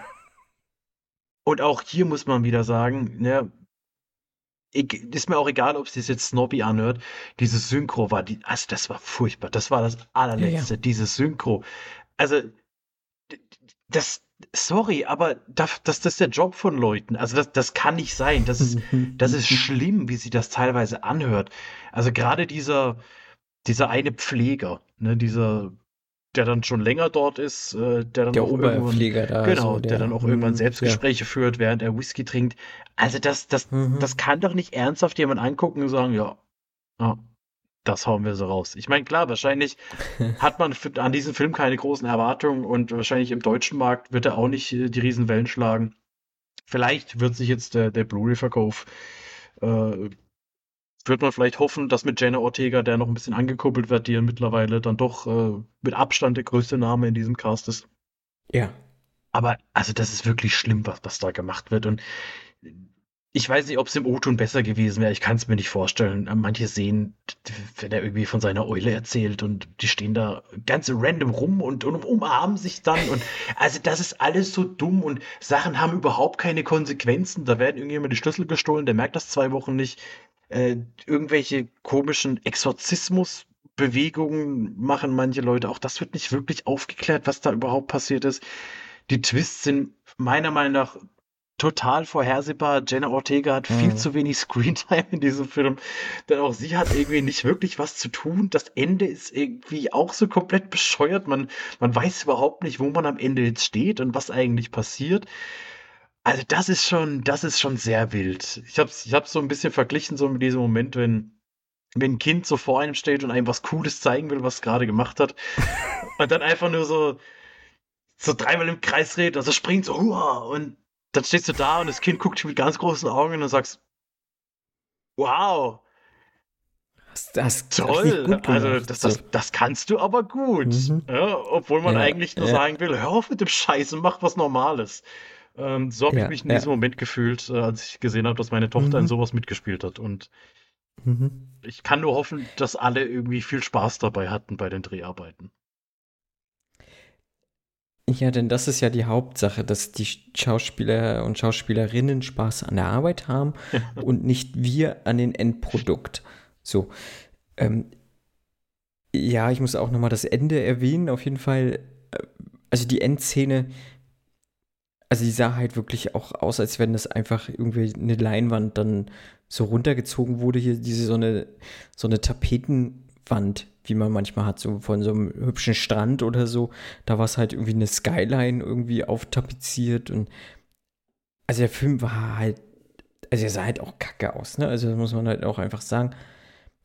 Und auch hier muss man wieder sagen, ne, ist mir auch egal, ob es sich jetzt Snobby anhört. Dieses Synchro war, die, also das war furchtbar. Das war das allerletzte, ja, ja. dieses Synchro. Also, das, sorry, aber das, das, das ist der Job von Leuten. Also das, das kann nicht sein. Das ist, das ist schlimm, wie sich das teilweise anhört. Also gerade dieser, dieser eine Pfleger, ne, dieser der dann schon länger dort ist, äh, der dann der auch Oberpfleger da. Genau, so, der, der, dann auch irgendwann mhm, Selbstgespräche ja. führt, während er Whisky trinkt. Also das, das, mhm. das kann doch nicht ernsthaft jemand angucken und sagen, ja, ja das hauen wir so raus. Ich meine, klar, wahrscheinlich hat man an diesem Film keine großen Erwartungen und wahrscheinlich im deutschen Markt wird er auch nicht äh, die Riesenwellen schlagen. Vielleicht wird sich jetzt der, der Blu-ray-Verkauf äh, wird man vielleicht hoffen, dass mit Jenna Ortega, der noch ein bisschen angekuppelt wird, die ja mittlerweile dann doch äh, mit Abstand der größte Name in diesem Cast ist. Ja. Aber also das ist wirklich schlimm, was, was da gemacht wird. Und ich weiß nicht, ob es im O-Ton besser gewesen wäre. Ich kann es mir nicht vorstellen. Manche sehen, wenn er irgendwie von seiner Eule erzählt und die stehen da ganz random rum und, und umarmen sich dann. Und also das ist alles so dumm und Sachen haben überhaupt keine Konsequenzen. Da werden irgendjemand die Schlüssel gestohlen, der merkt das zwei Wochen nicht äh, irgendwelche komischen Exorzismus Bewegungen machen manche Leute. Auch das wird nicht wirklich aufgeklärt, was da überhaupt passiert ist. Die Twists sind meiner Meinung nach total vorhersehbar. Jenna Ortega hat viel Mhm. zu wenig Screentime in diesem Film. Denn auch sie hat irgendwie nicht wirklich was zu tun. Das Ende ist irgendwie auch so komplett bescheuert. Man, man weiß überhaupt nicht, wo man am Ende jetzt steht und was eigentlich passiert. Also das ist schon, das ist schon sehr wild. Ich habe ich hab's so ein bisschen verglichen so mit diesem Moment, wenn, wenn ein Kind so vor einem steht und einem was Cooles zeigen will, was es gerade gemacht hat. und dann einfach nur so, so dreimal im Kreis dreht, also springt so, hua, und dann stehst du da und das Kind guckt dich mit ganz großen Augen und sagst, wow, Das, das toll, also das, das, das kannst du aber gut. Mhm. Ja, obwohl man Ja, eigentlich nur ja. sagen will, hör auf mit dem Scheiß und mach was Normales. Ähm, so habe ich Ja, mich in ja. diesem Moment gefühlt, äh, als ich gesehen habe, dass meine Tochter in Mhm. sowas mitgespielt hat. Und Mhm. ich kann nur hoffen, dass alle irgendwie viel Spaß dabei hatten bei den Dreharbeiten. Ja, denn das ist ja die Hauptsache, dass die Schauspieler und Schauspielerinnen Spaß an der Arbeit haben und nicht wir an den Endprodukt. So. Ähm, ja, ich muss auch nochmal das Ende erwähnen. Auf jeden Fall, äh, also die Endszene, also die sah halt wirklich auch aus, als wenn das einfach irgendwie eine Leinwand dann so runtergezogen wurde. Hier diese so eine, so eine Tapetenwand, wie man manchmal hat, so von so einem hübschen Strand oder so. Da war es halt irgendwie eine Skyline irgendwie auftapeziert und also der Film war halt, also er sah halt auch kacke aus, ne? Also das muss man halt auch einfach sagen.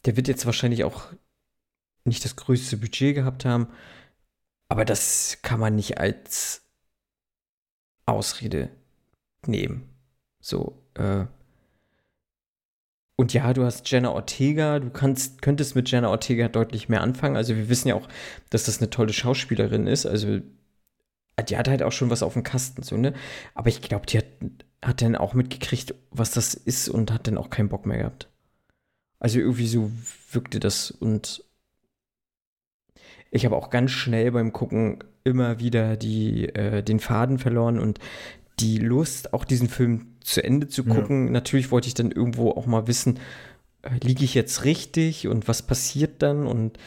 Der wird jetzt wahrscheinlich auch nicht das größte Budget gehabt haben, aber das kann man nicht als Ausrede nehmen. So, äh. Und ja, du hast Jenna Ortega, du kannst, könntest mit Jenna Ortega deutlich mehr anfangen. Also wir wissen ja auch, dass das eine tolle Schauspielerin ist. Also die hat halt auch schon was auf dem Kasten, so, ne? Aber ich glaube, die hat, hat dann auch mitgekriegt, was das ist und hat dann auch keinen Bock mehr gehabt. Also irgendwie so wirkte das und ich habe auch ganz schnell beim Gucken immer wieder die, äh, den Faden verloren und die Lust, auch diesen Film zu Ende zu Ja. gucken. Natürlich wollte ich dann irgendwo auch mal wissen, äh, liege ich jetzt richtig und was passiert dann? Und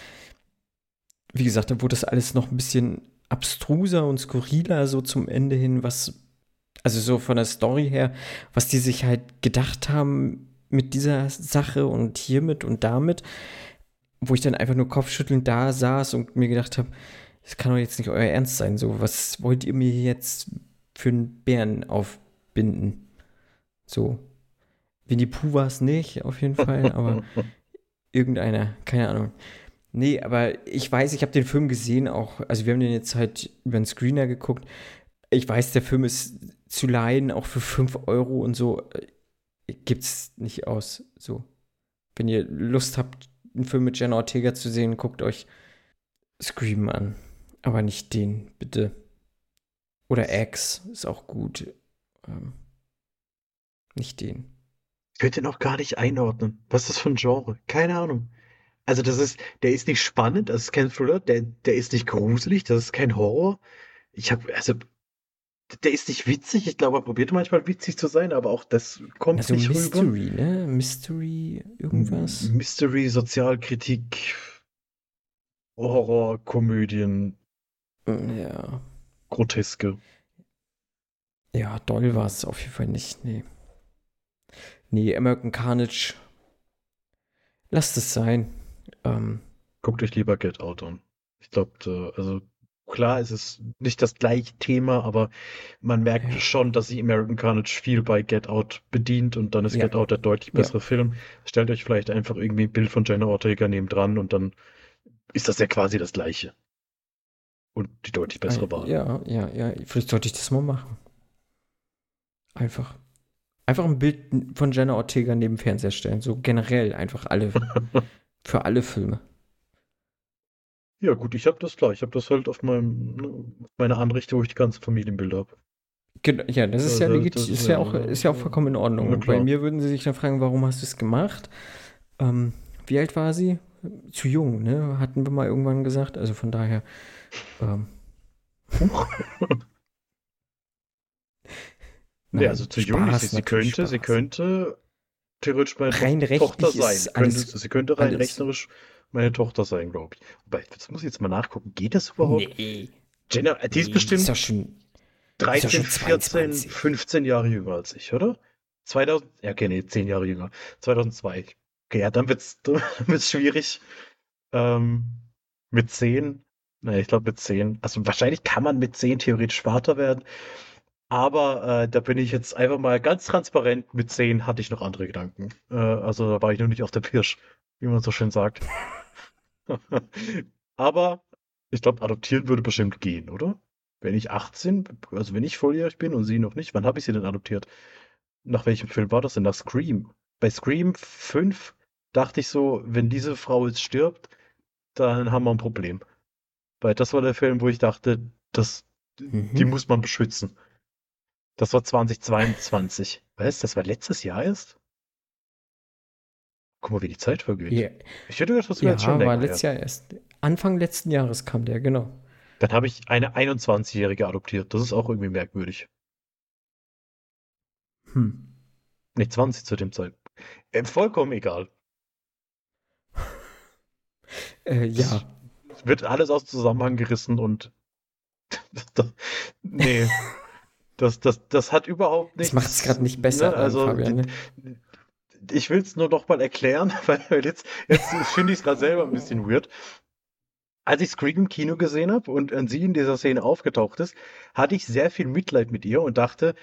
wie gesagt, da wurde das alles noch ein bisschen abstruser und skurriler so zum Ende hin, was, also so von der Story her, was die sich halt gedacht haben mit dieser Sache und hiermit und damit, wo ich dann einfach nur kopfschüttelnd da saß und mir gedacht habe, das kann doch jetzt nicht euer Ernst sein. So, was wollt ihr mir jetzt für einen Bären aufbinden? So. Winnie Pooh war es nicht, auf jeden Fall, aber irgendeiner, keine Ahnung. Nee, aber ich weiß, ich habe den Film gesehen auch, also wir haben den jetzt halt über den Screener geguckt. Ich weiß, der Film ist zu leihen, auch für 5 Euro und so. äh, Gibt's nicht aus. So. Wenn ihr Lust habt, einen Film mit Jenna Ortega zu sehen, guckt euch Scream an. Aber nicht den, bitte. Oder X ist auch gut. Ähm, nicht den. Ich könnte auch gar nicht einordnen. Was ist das für ein Genre? Keine Ahnung. Also das ist, der ist nicht spannend, das ist kein Thriller, der, der ist nicht gruselig, das ist kein Horror. Ich habe, also, der ist nicht witzig. Ich glaube, er probiert manchmal witzig zu sein, aber auch das kommt Also nicht rüber. Mystery, ne? Mystery irgendwas? Mystery, Sozialkritik, Horror, Komödien, Ja. Groteske. Ja, doll war es auf jeden Fall nicht. Nee. Nee, American Carnage. Lasst es sein. Ähm, Guckt euch lieber Get Out an. Ich glaube, also klar, es ist nicht das gleiche Thema, aber man merkt Ja. schon, dass sich American Carnage viel bei Get Out bedient und dann ist Ja. Get Out der deutlich Ja. bessere Film. Stellt euch vielleicht einfach irgendwie ein Bild von Jenna Ortega neben dran und dann ist das ja quasi das gleiche. Und die deutlich bessere Wahl. Ja, ja, ja. Vielleicht sollte ich das mal machen. Einfach. Einfach ein Bild von Jenna Ortega neben Fernseher stellen. So generell einfach alle. für alle Filme. Ja, gut, ich habe das klar. Ich habe das halt auf meinem, ne, auf meiner Anrichte, wo ich die ganzen Familienbilder habe. Genau, ja, das ist ja legit, das ist ja ja- auch, ist ja auch vollkommen in Ordnung. Ja, bei mir würden sie sich dann fragen, warum hast du es gemacht? Ähm, wie alt war sie? Zu jung, ne? Hatten wir mal irgendwann gesagt. Also von daher. Ähm, Nee, nein, also zu jung Spaß, ist sie. Sie könnte, sie Spaß. könnte theoretisch meine Rein Tochter sein. Könnte, alles- sie könnte rein alles- rechnerisch meine Tochter sein, glaube ich. Wobei, das muss ich jetzt mal nachgucken. Geht das überhaupt? Nee. Jenna, die ist nee, bestimmt Ist schon. 13, schon 14, 22. 15 Jahre jünger als ich, oder? 2000, ja, okay, nee, 10 Jahre jünger. 2002. Okay, ja, dann wird's, dann wird's schwierig. Ähm, mit 10, naja, ich glaube mit 10. Also wahrscheinlich kann man mit 10 theoretisch Vater werden. Aber äh, da bin ich jetzt einfach mal ganz transparent. Mit 10 hatte ich noch andere Gedanken. Äh, also da war ich noch nicht auf der Pirsch, wie man so schön sagt. Aber ich glaube, adoptieren würde bestimmt gehen, oder? Wenn ich 18, also wenn ich volljährig bin und sie noch nicht, wann habe ich sie denn adoptiert? Nach welchem Film war das denn? Nach Scream. Bei Scream 5 dachte ich so, wenn diese Frau jetzt stirbt, dann haben wir ein Problem. Weil das war der Film, wo ich dachte, das, Mhm. die muss man beschützen. Das war 2022. Was? Das war letztes Jahr erst? Guck mal, wie die Zeit vergeht. Ja, Ich hätte gedacht, das wäre ja jetzt schon länger letztes. Jahr erst. Anfang letzten Jahres kam der, genau. Dann habe ich eine 21-Jährige adoptiert. Das ist auch irgendwie merkwürdig. Hm. Nicht 20 zu dem Zeitpunkt. Äh, vollkommen egal. Äh, ja. Es wird alles aus Zusammenhang gerissen und nee, das, das, das hat überhaupt Das nichts. macht es gerade nicht besser, ne, also, Fabian. Ne? Ich will es nur noch mal erklären, weil jetzt, jetzt finde ich es gerade selber ein bisschen weird. Als ich Scream im Kino gesehen habe und äh, sie in dieser Szene aufgetaucht ist, hatte ich sehr viel Mitleid mit ihr und dachte,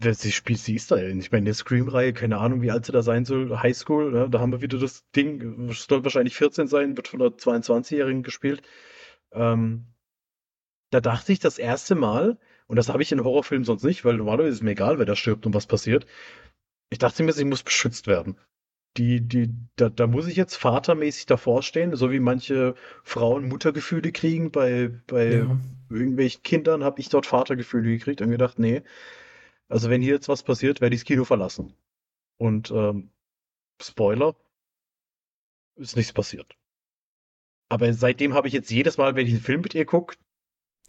sie spielt, sie ist da. ja. Ich meine, in der Scream-Reihe, keine Ahnung, wie alt sie da sein soll, Highschool, ne, da haben wir wieder das Ding, soll wahrscheinlich 14 sein, wird von einer 22-Jährigen gespielt. Ähm, da dachte ich das erste Mal, und das habe ich in Horrorfilmen sonst nicht, weil normalerweise ist es mir egal, wer da stirbt und was passiert. Ich dachte mir, sie muss beschützt werden. Die, die, da, da muss ich jetzt vatermäßig davor stehen, so wie manche Frauen Muttergefühle kriegen. Bei, bei Ja. irgendwelchen Kindern habe ich dort Vatergefühle gekriegt und gedacht, nee, also wenn hier jetzt was passiert, werde ich das Kino verlassen. Und ähm, Spoiler, ist nichts passiert. Aber seitdem habe ich jetzt jedes Mal, wenn ich einen Film mit ihr gucke,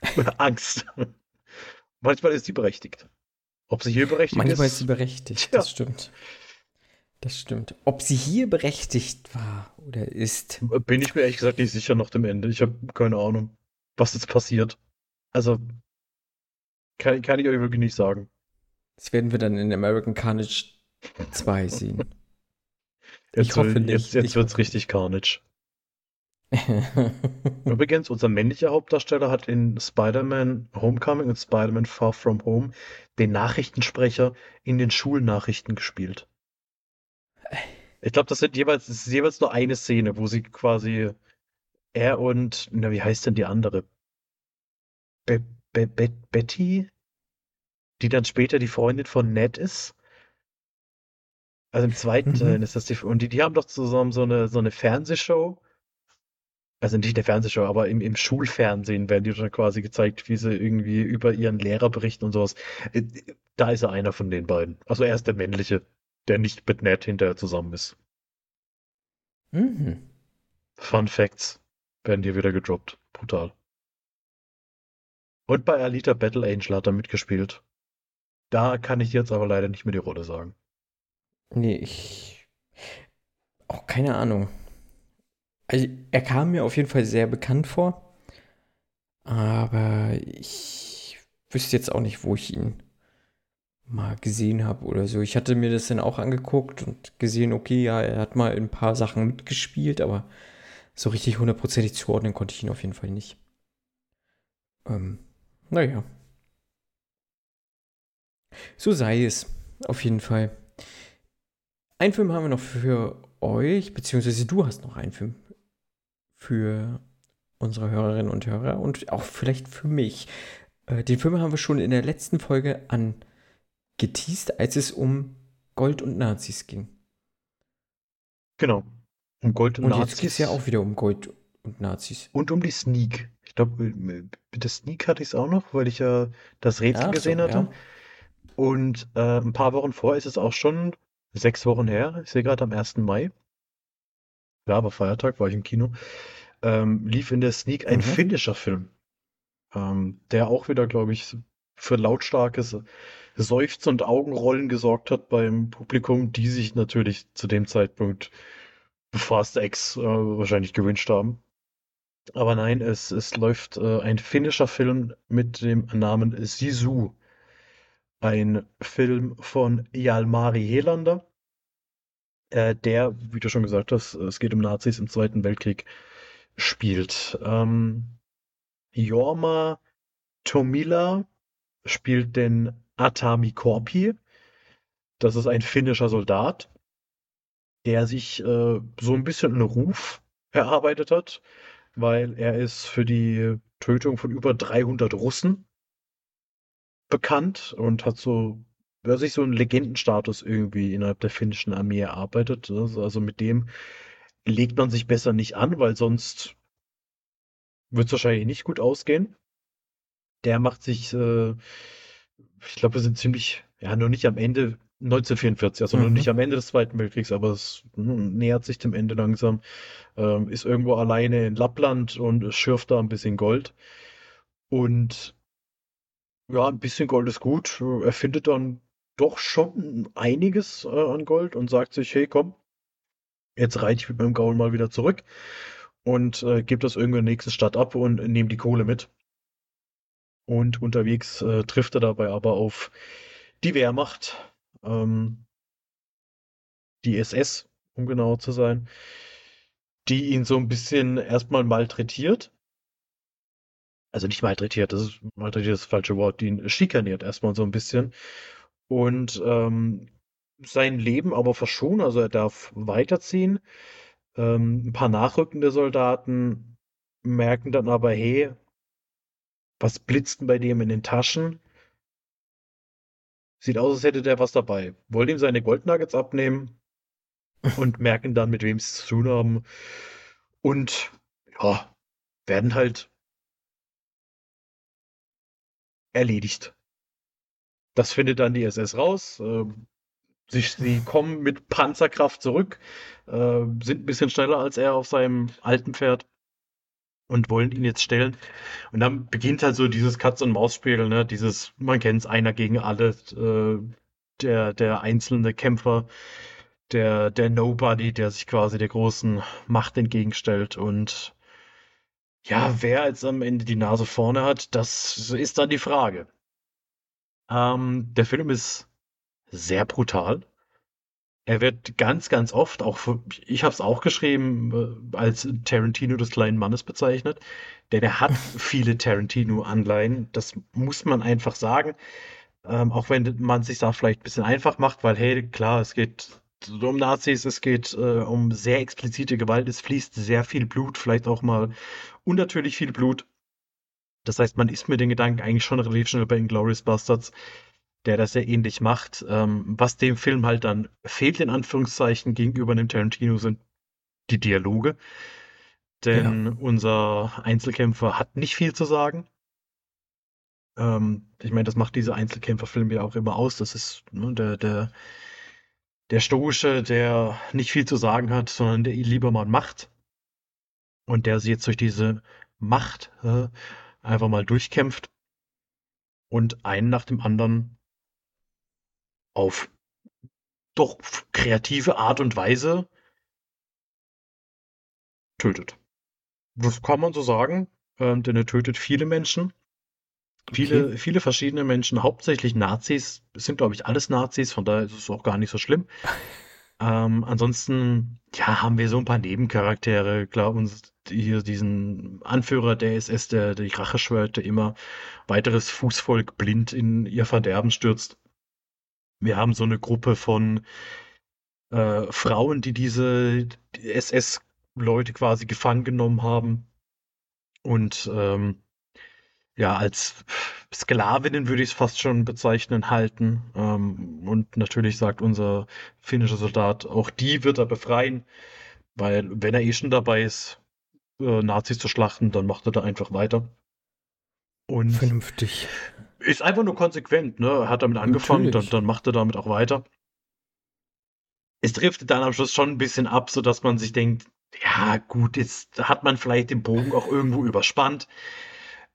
Angst. Manchmal ist sie berechtigt. Ob sie hier berechtigt Manchmal ist, ist sie berechtigt, Tja. das stimmt. Das stimmt. Ob sie hier berechtigt war oder ist. bin ich mir ehrlich gesagt nicht sicher nach dem Ende. Ich habe keine Ahnung, was jetzt passiert. Also, kann, kann ich euch wirklich nicht sagen. Das werden wir dann in American Carnage 2 sehen. Jetzt, Ich hoffe wird- nicht. Jetzt, jetzt wird's hoffe richtig Carnage. Übrigens, unser männlicher Hauptdarsteller hat in Spider-Man Homecoming und Spider-Man Far From Home den Nachrichtensprecher in den Schulnachrichten gespielt. Ich glaube, das sind jeweils, das ist jeweils nur eine Szene, wo sie quasi er und, na, wie heißt denn die andere? Be Be Be Betty, die dann später die Freundin von Ned ist. Also im zweiten Mhm. Teil ist das die, und die, die haben doch zusammen so eine, so eine Fernsehshow. Also nicht in der Fernsehshow, aber im, im Schulfernsehen werden die dann quasi gezeigt, wie sie irgendwie über ihren Lehrer berichten und sowas. Äh, Da ist er einer von den beiden. Also er ist der männliche, der nicht mit Ned hinterher zusammen ist. mhm. Fun Facts werden hier wieder gedroppt. Brutal. Und bei Alita Battle Angel hat er mitgespielt. Da kann ich jetzt aber leider nicht mehr die Rolle sagen. Nee, ich. Auch keine Ahnung. Also, er kam mir auf jeden Fall sehr bekannt vor. Aber ich wüsste jetzt auch nicht, wo ich ihn mal gesehen habe oder so. Ich hatte mir das dann auch angeguckt und gesehen, okay, ja, er hat mal in ein paar Sachen mitgespielt, aber so richtig hundertprozentig zuordnen konnte ich ihn auf jeden Fall nicht. Ähm, naja. So sei es. Auf jeden Fall. Einen Film haben wir noch für euch, beziehungsweise du hast noch einen Film für unsere Hörerinnen und Hörer und auch vielleicht für mich. Äh, Den Film haben wir schon in der letzten Folge angeteased, als es um Gold und Nazis ging. Genau. Um Gold und, Und jetzt Nazis geht es ja auch wieder um Gold und Nazis. und um die Sneak. Ich glaube, mit der Sneak hatte ich es auch noch, weil ich ja das Rätsel so, gesehen hatte. ja. Und äh, ein paar Wochen vor ist es auch schon sechs Wochen her. Ich sehe gerade am 1. Mai. Ja, aber Feiertag war ich im Kino. Ähm, lief in der Sneak ein Mhm. finnischer Film, ähm, der auch wieder, glaube ich, für lautstarkes Seufzen und Augenrollen gesorgt hat beim Publikum, die sich natürlich zu dem Zeitpunkt Fast X äh, wahrscheinlich gewünscht haben. Aber nein, es, es läuft äh, ein finnischer Film mit dem Namen Sisu. Ein Film von Jalmari Helander, äh, der, wie du schon gesagt hast, es geht um Nazis im Zweiten Weltkrieg, spielt. Ähm, Jorma Tomila spielt den Atami Korpi. Das ist ein finnischer Soldat, der sich äh, so ein bisschen einen Ruf erarbeitet hat, weil er ist für die Tötung von über 300 Russen bekannt und hat so wer sich so einen Legendenstatus irgendwie innerhalb der finnischen Armee erarbeitet. Also mit dem legt man sich besser nicht an, weil sonst wird es wahrscheinlich nicht gut ausgehen. Der macht sich, äh, ich glaube, wir sind ziemlich, ja, nur nicht am Ende 1944, also mhm. noch nicht am Ende des Zweiten Weltkriegs, aber es hm, nähert sich dem Ende langsam. Ähm, ist irgendwo alleine in Lappland und schürft da ein bisschen Gold. Und ja, ein bisschen Gold ist gut. Er findet dann doch schon einiges äh, an Gold und sagt sich, hey, komm, jetzt reite ich mit meinem Gaul mal wieder zurück und äh, gebe das irgendwo in der nächsten Stadt ab und nehme die Kohle mit. Und unterwegs äh, trifft er dabei aber auf die Wehrmacht, ähm, die SS, um genauer zu sein, die ihn so ein bisschen erstmal malträtiert. Also nicht malträtiert, das ist malträtiert das falsche Wort, die ihn schikaniert erstmal so ein bisschen und ähm, sein Leben aber verschonen. Also er darf weiterziehen. Ähm, ein paar nachrückende Soldaten merken dann aber, hey, was blitzt denn bei dem in den Taschen? Sieht aus, als hätte der was dabei. Wollen ihm seine Goldnuggets abnehmen und merken dann, mit wem sie es zu tun haben. Und ja, werden halt erledigt. Das findet dann die SS raus. Äh, sie, sie, kommen mit Panzerkraft zurück, äh, sind ein bisschen schneller als er auf seinem alten Pferd und wollen ihn jetzt stellen. Und dann beginnt halt so dieses Katz-und-Maus-Spiel, ne? Dieses, man kennt es, einer gegen alle, äh, der, der einzelne Kämpfer, der, der Nobody, der sich quasi der großen Macht entgegenstellt. Und ja, wer jetzt am Ende die Nase vorne hat, das ist dann die Frage. Ähm, der Film ist sehr brutal. Er wird ganz, ganz oft, auch für, ich habe es auch geschrieben, äh, als Tarantino des kleinen Mannes bezeichnet, denn er hat viele Tarantino-Anleihen. Das muss man einfach sagen. Ähm, auch wenn man sich da vielleicht ein bisschen einfach macht, weil, hey, klar, es geht um Nazis, es geht äh, um sehr explizite Gewalt, es fließt sehr viel Blut, vielleicht auch mal unnatürlich viel Blut. Das heißt, man ist mit den Gedanken eigentlich schon relativ schnell bei Inglourious Bastards, der das sehr ähnlich macht. Ähm, was dem Film halt dann fehlt, in Anführungszeichen, gegenüber dem Tarantino sind die Dialoge. Denn ja. unser Einzelkämpfer hat nicht viel zu sagen. Ähm, ich meine, das macht diese Einzelkämpferfilme ja auch immer aus. Das ist ne, der, der, der Stoische, der nicht viel zu sagen hat, sondern der lieber mal macht. Und der sie jetzt durch diese Macht äh, einfach mal durchkämpft und einen nach dem anderen auf doch kreative Art und Weise tötet. Das kann man so sagen, ähm, denn er tötet viele Menschen. Viele, okay. viele verschiedene Menschen, hauptsächlich Nazis, es sind, glaube ich, alles Nazis, von daher ist es auch gar nicht so schlimm. Ähm, ansonsten, ja, haben wir so ein paar Nebencharaktere, klar, uns hier diesen Anführer der SS, der die Rache schwört, der immer weiteres Fußvolk blind in ihr Verderben stürzt. Wir haben so eine Gruppe von äh, Frauen, die diese SS-Leute quasi gefangen genommen haben und ähm, ja, als Sklavinnen würde ich es fast schon bezeichnen, halten. Ähm, und natürlich sagt unser finnischer Soldat, auch die wird er befreien, weil wenn er eh schon dabei ist, äh, Nazis zu schlachten, dann macht er da einfach weiter. Und Vernünftig. Ist einfach nur konsequent, ne? Er hat damit angefangen, dann, dann macht er damit auch weiter. Es trifft dann am Schluss schon ein bisschen ab, sodass man sich denkt, ja, gut, jetzt hat man vielleicht den Bogen auch irgendwo überspannt.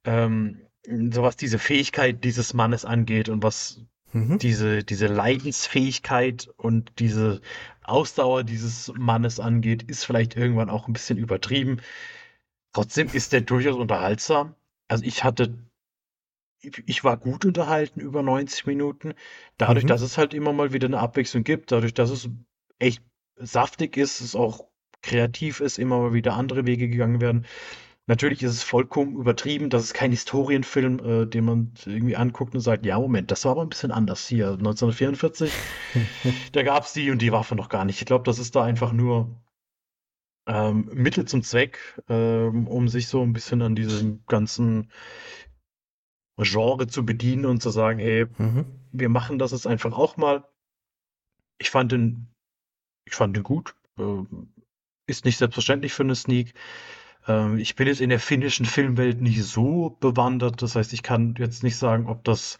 Ähm, so was diese Fähigkeit dieses Mannes angeht und was mhm. diese, diese Leidensfähigkeit und diese Ausdauer dieses Mannes angeht, ist vielleicht irgendwann auch ein bisschen übertrieben. Trotzdem ist der durchaus unterhaltsam. Also ich hatte, ich war gut unterhalten über 90 Minuten. Dadurch, mhm. dass es halt immer mal wieder eine Abwechslung gibt, dadurch, dass es echt saftig ist, es auch kreativ ist, immer mal wieder andere Wege gegangen werden. Natürlich ist es vollkommen übertrieben, das ist kein Historienfilm, äh, den man irgendwie anguckt und sagt, ja, Moment, das war aber ein bisschen anders hier. 1944, da gab es die und die Waffe noch gar nicht. Ich glaube, das ist da einfach nur ähm, Mittel zum Zweck, ähm, um sich so ein bisschen an diesem ganzen Genre zu bedienen und zu sagen, ey, mhm. wir machen das jetzt einfach auch mal. Ich fand den, ich fand den gut. Äh, ist nicht selbstverständlich für eine Sneak. Ähm, ich bin jetzt in der finnischen Filmwelt nicht so bewandert. Das heißt, ich kann jetzt nicht sagen, ob das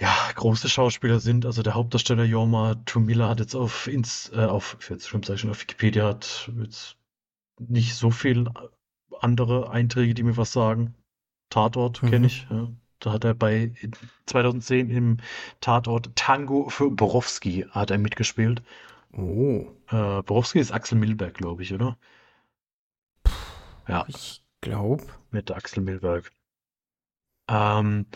ja, große Schauspieler sind. Also der Hauptdarsteller Jorma Tumila hat jetzt auf, ins, äh, auf, jetzt schon, sag auf Wikipedia hat jetzt nicht so viel andere Einträge, die mir was sagen. Tatort mhm. kenne ich. Ja. Da hat er bei 2010 im Tatort Tango für Borowski hat er mitgespielt. Oh. Äh, Borowski ist Axel Milberg, glaube ich, oder? Ja. Ich glaube. Mit Axel Milberg. Ähm,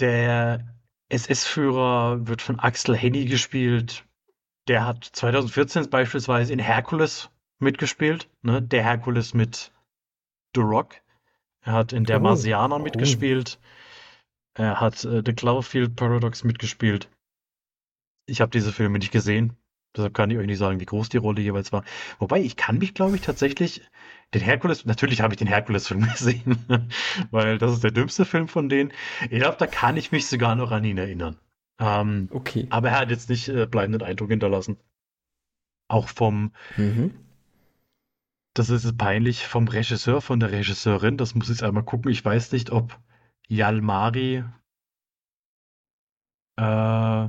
der SS-Führer wird von Axel Henny gespielt. Der hat 2014 beispielsweise in Hercules mitgespielt. Ne? Der Hercules mit The Rock. Er hat in Der oh, Marsianer oh. mitgespielt. Er hat äh, The Cloverfield Paradox mitgespielt. Ich habe diese Filme nicht gesehen. Deshalb kann ich euch nicht sagen, wie groß die Rolle jeweils war. Wobei, ich kann mich, glaube ich, tatsächlich den Herkules, natürlich habe ich den Herkules-Film gesehen, weil das ist der dümmste Film von denen. Ich glaube, da kann ich mich sogar noch an ihn erinnern. Ähm, okay. Aber er hat jetzt nicht äh, bleibenden Eindruck hinterlassen. Auch vom, mhm. das ist peinlich, vom Regisseur, von der Regisseurin, das muss ich einmal gucken. Ich weiß nicht, ob Yalmari äh,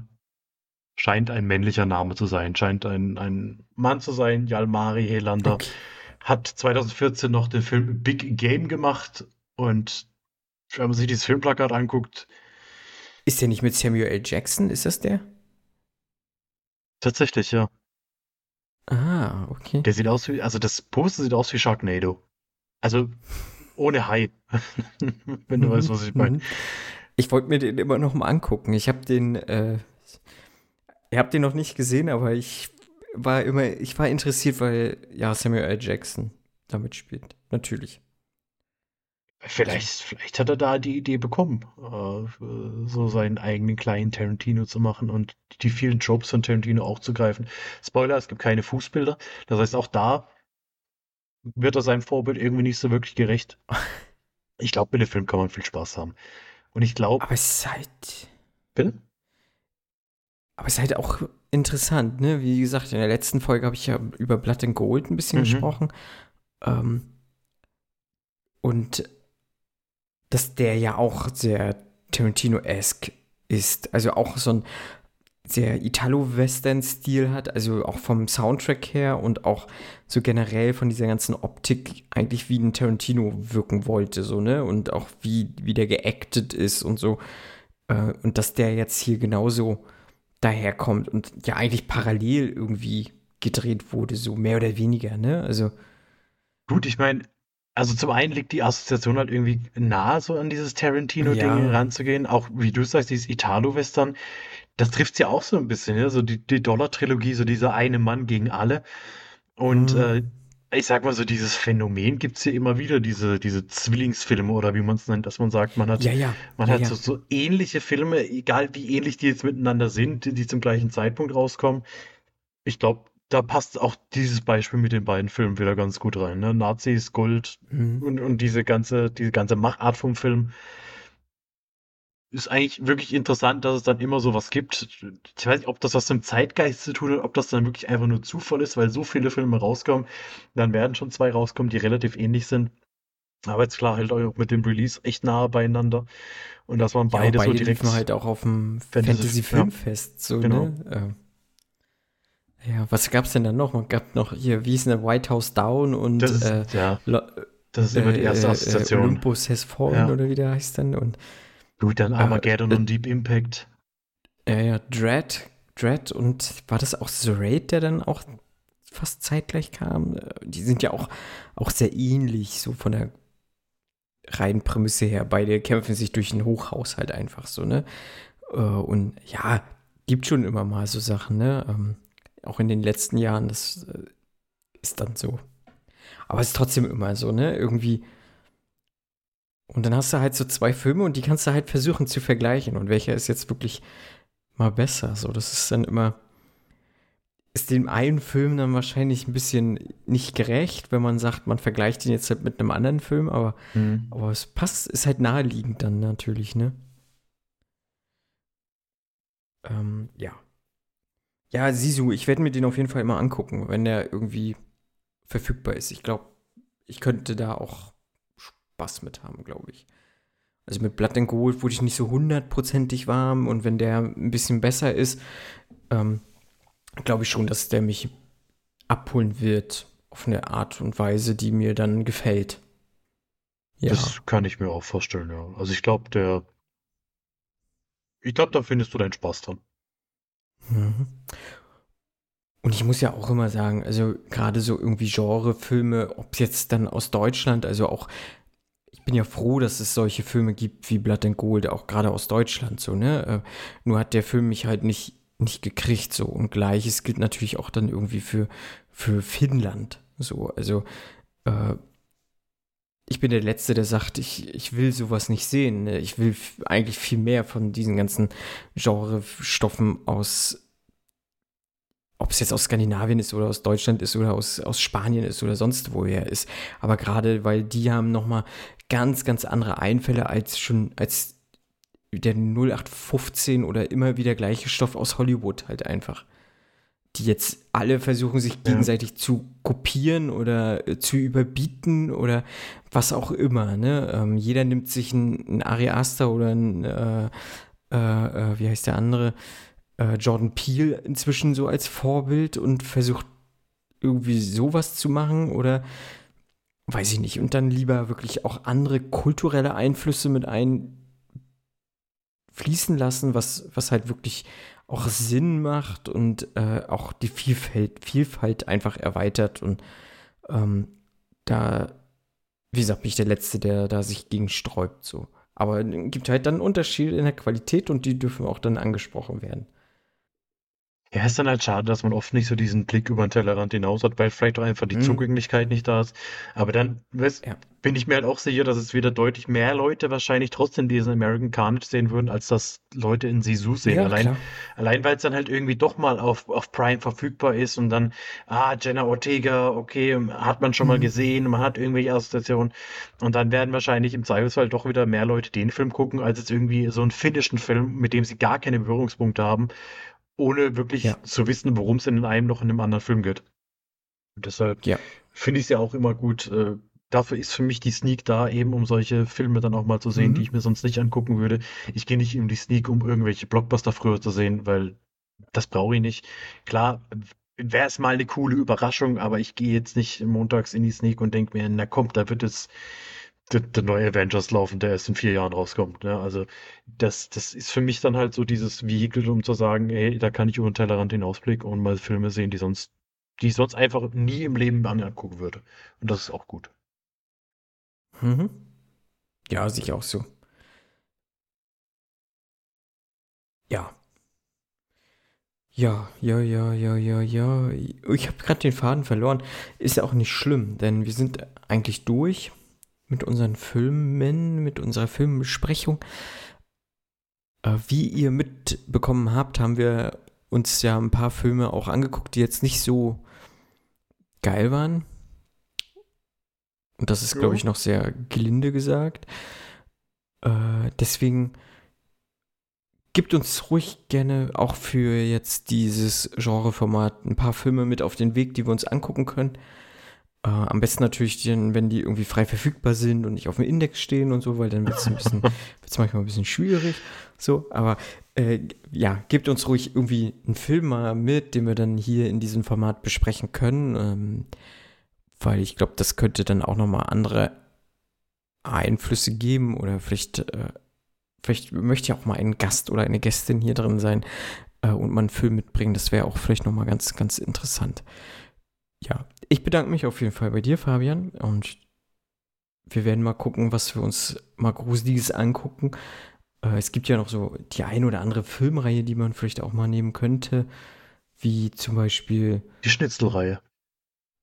scheint ein männlicher Name zu sein, scheint ein, ein Mann zu sein, Yalmari Helander. Okay. Hat 2014 noch den Film Big Game gemacht und wenn man sich dieses Filmplakat anguckt. Ist der nicht mit Samuel L. Jackson? Ist das der? Tatsächlich, ja. Ah, okay. Der sieht aus wie, also das Poster sieht aus wie Sharknado. Also ohne Hai. Wenn du weißt, was ich meine. Ich wollte mir den immer noch mal angucken. Ich habe den, äh, Ihr habt den noch nicht gesehen, aber ich war immer, ich war interessiert, weil ja Samuel L. Jackson damit spielt. Natürlich. Vielleicht, vielleicht hat er da die Idee bekommen, äh, so seinen eigenen kleinen Tarantino zu machen und die vielen Tropes von Tarantino auch zu greifen. Spoiler, es gibt keine Fußbilder. Das heißt, auch da wird er seinem Vorbild irgendwie nicht so wirklich gerecht. Ich glaube, mit dem Film kann man viel Spaß haben. Und ich glaube. Aber es ist halt. Bitte? Aber es ist halt auch interessant, ne? Wie gesagt, in der letzten Folge habe ich ja über Blood and Gold ein bisschen mhm. gesprochen. Ähm, und dass der ja auch sehr Tarantino-esque ist. Also auch so ein sehr Italo-Western-Stil hat, also auch vom Soundtrack her und auch so generell von dieser ganzen Optik eigentlich wie ein Tarantino wirken wollte, so, ne? Und auch wie, wie der geactet ist und so. Äh, und dass der jetzt hier genauso daherkommt und ja eigentlich parallel irgendwie gedreht wurde, so mehr oder weniger, ne? Also. Gut, ich meine, also zum einen liegt die Assoziation halt irgendwie nah, so an dieses Tarantino-Ding ja. ranzugehen. Auch wie du sagst, dieses Italo-Western, das trifft ja auch so ein bisschen, ne? So die, die Dollar-Trilogie, so dieser eine Mann gegen alle. Und mhm. äh, ich sag mal so, dieses Phänomen gibt es ja immer wieder, diese, diese Zwillingsfilme oder wie man es nennt, dass man sagt, man hat, ja, ja. Man ja, hat so, so, ähnliche Filme, egal wie ähnlich die jetzt miteinander sind, die, die zum gleichen Zeitpunkt rauskommen. Ich glaube, da passt auch dieses Beispiel mit den beiden Filmen wieder ganz gut rein. Ne? Nazis, Gold mhm. und, und diese ganze, diese ganze Machart vom Film ist eigentlich wirklich interessant, dass es dann immer so was gibt. Ich weiß nicht, ob das was mit dem Zeitgeist zu tun hat, ob das dann wirklich einfach nur Zufall ist, weil so viele Filme rauskommen. Dann werden schon zwei rauskommen, die relativ ähnlich sind. Aber jetzt klar, halt auch mit dem Release echt nahe beieinander. Und das waren beide, ja, beide so direkt. halt auch auf dem Fantasy, Filmfest, so, genau. ne? Äh, ja, was gab's denn da noch? Man gab noch hier, wie ist denn White House Down und das ist, äh, ja, das ist immer die erste äh, äh, Assoziation. Olympus Has Fallen ja. oder wie der heißt dann und Gut, dann Armageddon äh, und Deep Impact. Ja, ja, Dread, Dread und war das auch The Raid, der dann auch fast zeitgleich kam? Die sind ja auch, auch sehr ähnlich, so von der reinen Prämisse her. Beide kämpfen sich durch ein Hochhaus halt einfach so, ne? Äh, und ja, gibt schon immer mal so Sachen, ne? Ähm, auch in den letzten Jahren, das äh, ist dann so. Aber es ist trotzdem immer so, ne? Irgendwie. Und dann hast du halt so zwei Filme und die kannst du halt versuchen zu vergleichen. Und welcher ist jetzt wirklich mal besser? So, das ist dann immer. Ist dem einen Film dann wahrscheinlich ein bisschen nicht gerecht, wenn man sagt, man vergleicht ihn jetzt halt mit einem anderen Film, aber, mhm. aber es passt, ist halt naheliegend dann natürlich, ne? Ähm, ja. Ja, Sisu, ich werde mir den auf jeden Fall immer angucken, wenn der irgendwie verfügbar ist. Ich glaube, ich könnte da auch Spaß mit haben, glaube ich. Also mit Blood and Gold wurde ich nicht so hundertprozentig warm und wenn der ein bisschen besser ist, ähm, glaube ich schon, dass der mich abholen wird auf eine Art und Weise, die mir dann gefällt. Ja. Das kann ich mir auch vorstellen, ja. Also ich glaube, der ich glaube, da findest du deinen Spaß dran. Mhm. Und ich muss ja auch immer sagen, also gerade so irgendwie Genrefilme, ob es jetzt dann aus Deutschland, also auch, bin ja froh, dass es solche Filme gibt wie Blood and Gold, auch gerade aus Deutschland so, ne? Äh, nur hat der Film mich halt nicht, nicht gekriegt so. Und gleiches gilt natürlich auch dann irgendwie für, für Finnland. So, also äh, ich bin der Letzte, der sagt, ich, ich will sowas nicht sehen. Ne? Ich will eigentlich viel mehr von diesen ganzen Genrestoffen aus, ob es jetzt aus Skandinavien ist oder aus Deutschland ist oder aus, aus Spanien ist oder sonst woher ist. Aber gerade, weil die haben nochmal ganz, ganz andere Einfälle als schon, als der 0815 oder immer wieder gleiche Stoff aus Hollywood halt einfach die jetzt alle versuchen, sich gegenseitig ja. zu kopieren oder äh, zu überbieten oder was auch immer. Ne? Ähm, jeder nimmt sich einen Ari Aster oder ein, äh, äh, äh, wie heißt der andere, äh, Jordan Peele inzwischen so als Vorbild und versucht irgendwie sowas zu machen oder weiß ich nicht. Und dann lieber wirklich auch andere kulturelle Einflüsse mit einfließen lassen, was, was halt wirklich auch Sinn macht und äh, auch die Vielfalt, Vielfalt einfach erweitert. Und ähm, da, wie gesagt, bin ich der Letzte, der da sich gegen sträubt. So. Aber es gibt halt dann Unterschiede in der Qualität und die dürfen auch dann angesprochen werden. Ja, ist dann halt schade, dass man oft nicht so diesen Blick über den Tellerrand hinaus hat, weil vielleicht auch einfach die mhm. Zugänglichkeit nicht da ist. Aber dann weißt, ja. bin ich mir halt auch sicher, dass es wieder deutlich mehr Leute wahrscheinlich trotzdem diesen American Carnage sehen würden, als das Leute in Sisu sehen. Ja, allein, allein weil es dann halt irgendwie doch mal auf, auf Prime verfügbar ist und dann, ah, Jenna Ortega, okay, hat man schon mhm. mal gesehen, man hat irgendwelche Assoziationen. Und dann werden wahrscheinlich im Zweifelsfall doch wieder mehr Leute den Film gucken, als jetzt irgendwie so einen finnischen Film, mit dem sie gar keine Berührungspunkte haben ohne wirklich ja. zu wissen, worum es in einem noch in einem anderen Film geht. Und deshalb ja. finde ich es ja auch immer gut. Äh, dafür ist für mich die Sneak da, eben um solche Filme dann auch mal zu sehen, mhm. die ich mir sonst nicht angucken würde. Ich gehe nicht in die Sneak, um irgendwelche Blockbuster früher zu sehen, weil das brauche ich nicht. Klar, wäre es mal eine coole Überraschung, aber ich gehe jetzt nicht montags in die Sneak und denke mir, na kommt, da wird es der, der, neue Avengers laufen, der erst in vier Jahren rauskommt. Ne? Also das, das ist für mich dann halt so dieses Vehikel, um zu sagen, ey, da kann ich über den Tellerrand hinausblicken und mal Filme sehen, die sonst, die ich sonst einfach nie im Leben angucken würde. Und das ist auch gut. Mhm. Ja, sehe ich auch so. Ja. Ja, ja, ja, ja, ja, ja. Ich habe gerade den Faden verloren. Ist ja auch nicht schlimm, denn wir sind eigentlich durch mit unseren Filmen, mit unserer Filmbesprechung. Äh, wie ihr mitbekommen habt, haben wir uns ja ein paar Filme auch angeguckt, die jetzt nicht so geil waren. Und das ist, glaube ich, noch sehr gelinde gesagt. Äh, deswegen gibt uns ruhig gerne auch für jetzt dieses Genreformat ein paar Filme mit auf den Weg, die wir uns angucken können. Äh, am besten natürlich, den, wenn die irgendwie frei verfügbar sind und nicht auf dem Index stehen und so, weil dann wird es ein bisschen, wird's manchmal ein bisschen schwierig. So, aber äh, ja, gebt uns ruhig irgendwie einen Film mal mit, den wir dann hier in diesem Format besprechen können. Ähm, weil ich glaube, das könnte dann auch nochmal andere Einflüsse geben oder vielleicht, äh, Vielleicht möchte ja auch mal ein Gast oder eine Gästin hier drin sein äh, und mal einen Film mitbringen. Das wäre auch vielleicht nochmal ganz, ganz interessant. Ja, ich bedanke mich auf jeden Fall bei dir, Fabian. Und wir werden mal gucken, was wir uns mal Gruseliges angucken. Äh, es gibt ja noch so die ein oder andere Filmreihe, die man vielleicht auch mal nehmen könnte. Wie zum Beispiel. Die Schnitzelreihe.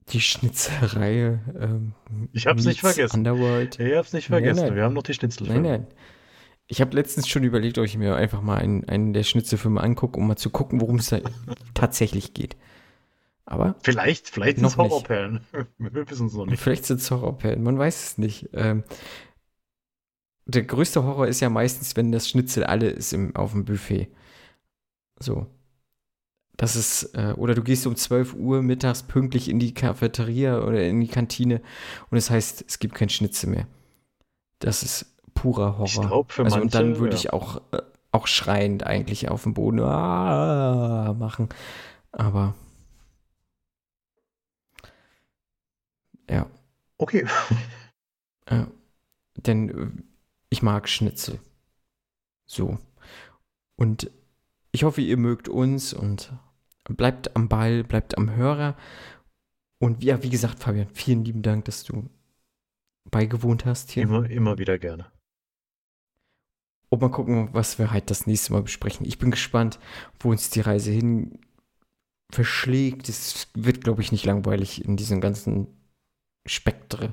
Die Schnitzelreihe. Ähm, ich hab's nicht vergessen. Underworld. Ich hab's nicht vergessen. Nein, nein. Wir haben noch die Schnitzelfilme. Nein, nein. Ich habe letztens schon überlegt, ob ich mir einfach mal einen, einen der Schnitzelfilme angucke, um mal zu gucken, worum es da tatsächlich geht. Aber. Vielleicht, vielleicht sind es Horrorperlen. Wir wissen es noch nicht. Vielleicht sind es Horrorperlen, man weiß es nicht. Ähm, der größte Horror ist ja meistens, wenn das Schnitzel alle ist im, auf dem Buffet. So. Das ist, äh, oder du gehst um 12 Uhr mittags pünktlich in die Cafeteria oder in die Kantine und es das heißt, es gibt kein Schnitzel mehr. Das ist purer Horror. Ich glaube, für also, manche, und dann würde ja. ich auch, äh, auch schreiend eigentlich auf dem Boden ah, machen. Aber ja. Okay. Ja. Denn äh, ich mag Schnitzel. So. Und ich hoffe, ihr mögt uns und bleibt am Ball, bleibt am Hörer. Und ja, wie gesagt, Fabian, vielen lieben Dank, dass du beigewohnt hast hier. Immer, immer wieder gerne. Und mal gucken, was wir halt das nächste Mal besprechen. Ich bin gespannt, wo uns die Reise hin verschlägt. Es wird, glaube ich, nicht langweilig in diesem ganzen Spektre,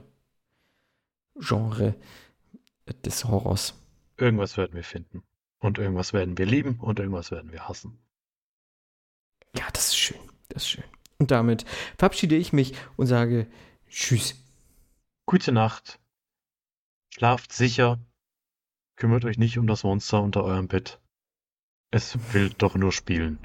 Genre des Horrors. Irgendwas werden wir finden. Und irgendwas werden wir lieben und irgendwas werden wir hassen. Ja, das ist schön. Das ist schön. Und damit verabschiede ich mich und sage Tschüss. Gute Nacht. Schlaft sicher. Kümmert euch nicht um das Monster unter eurem Bett. Es will doch nur spielen.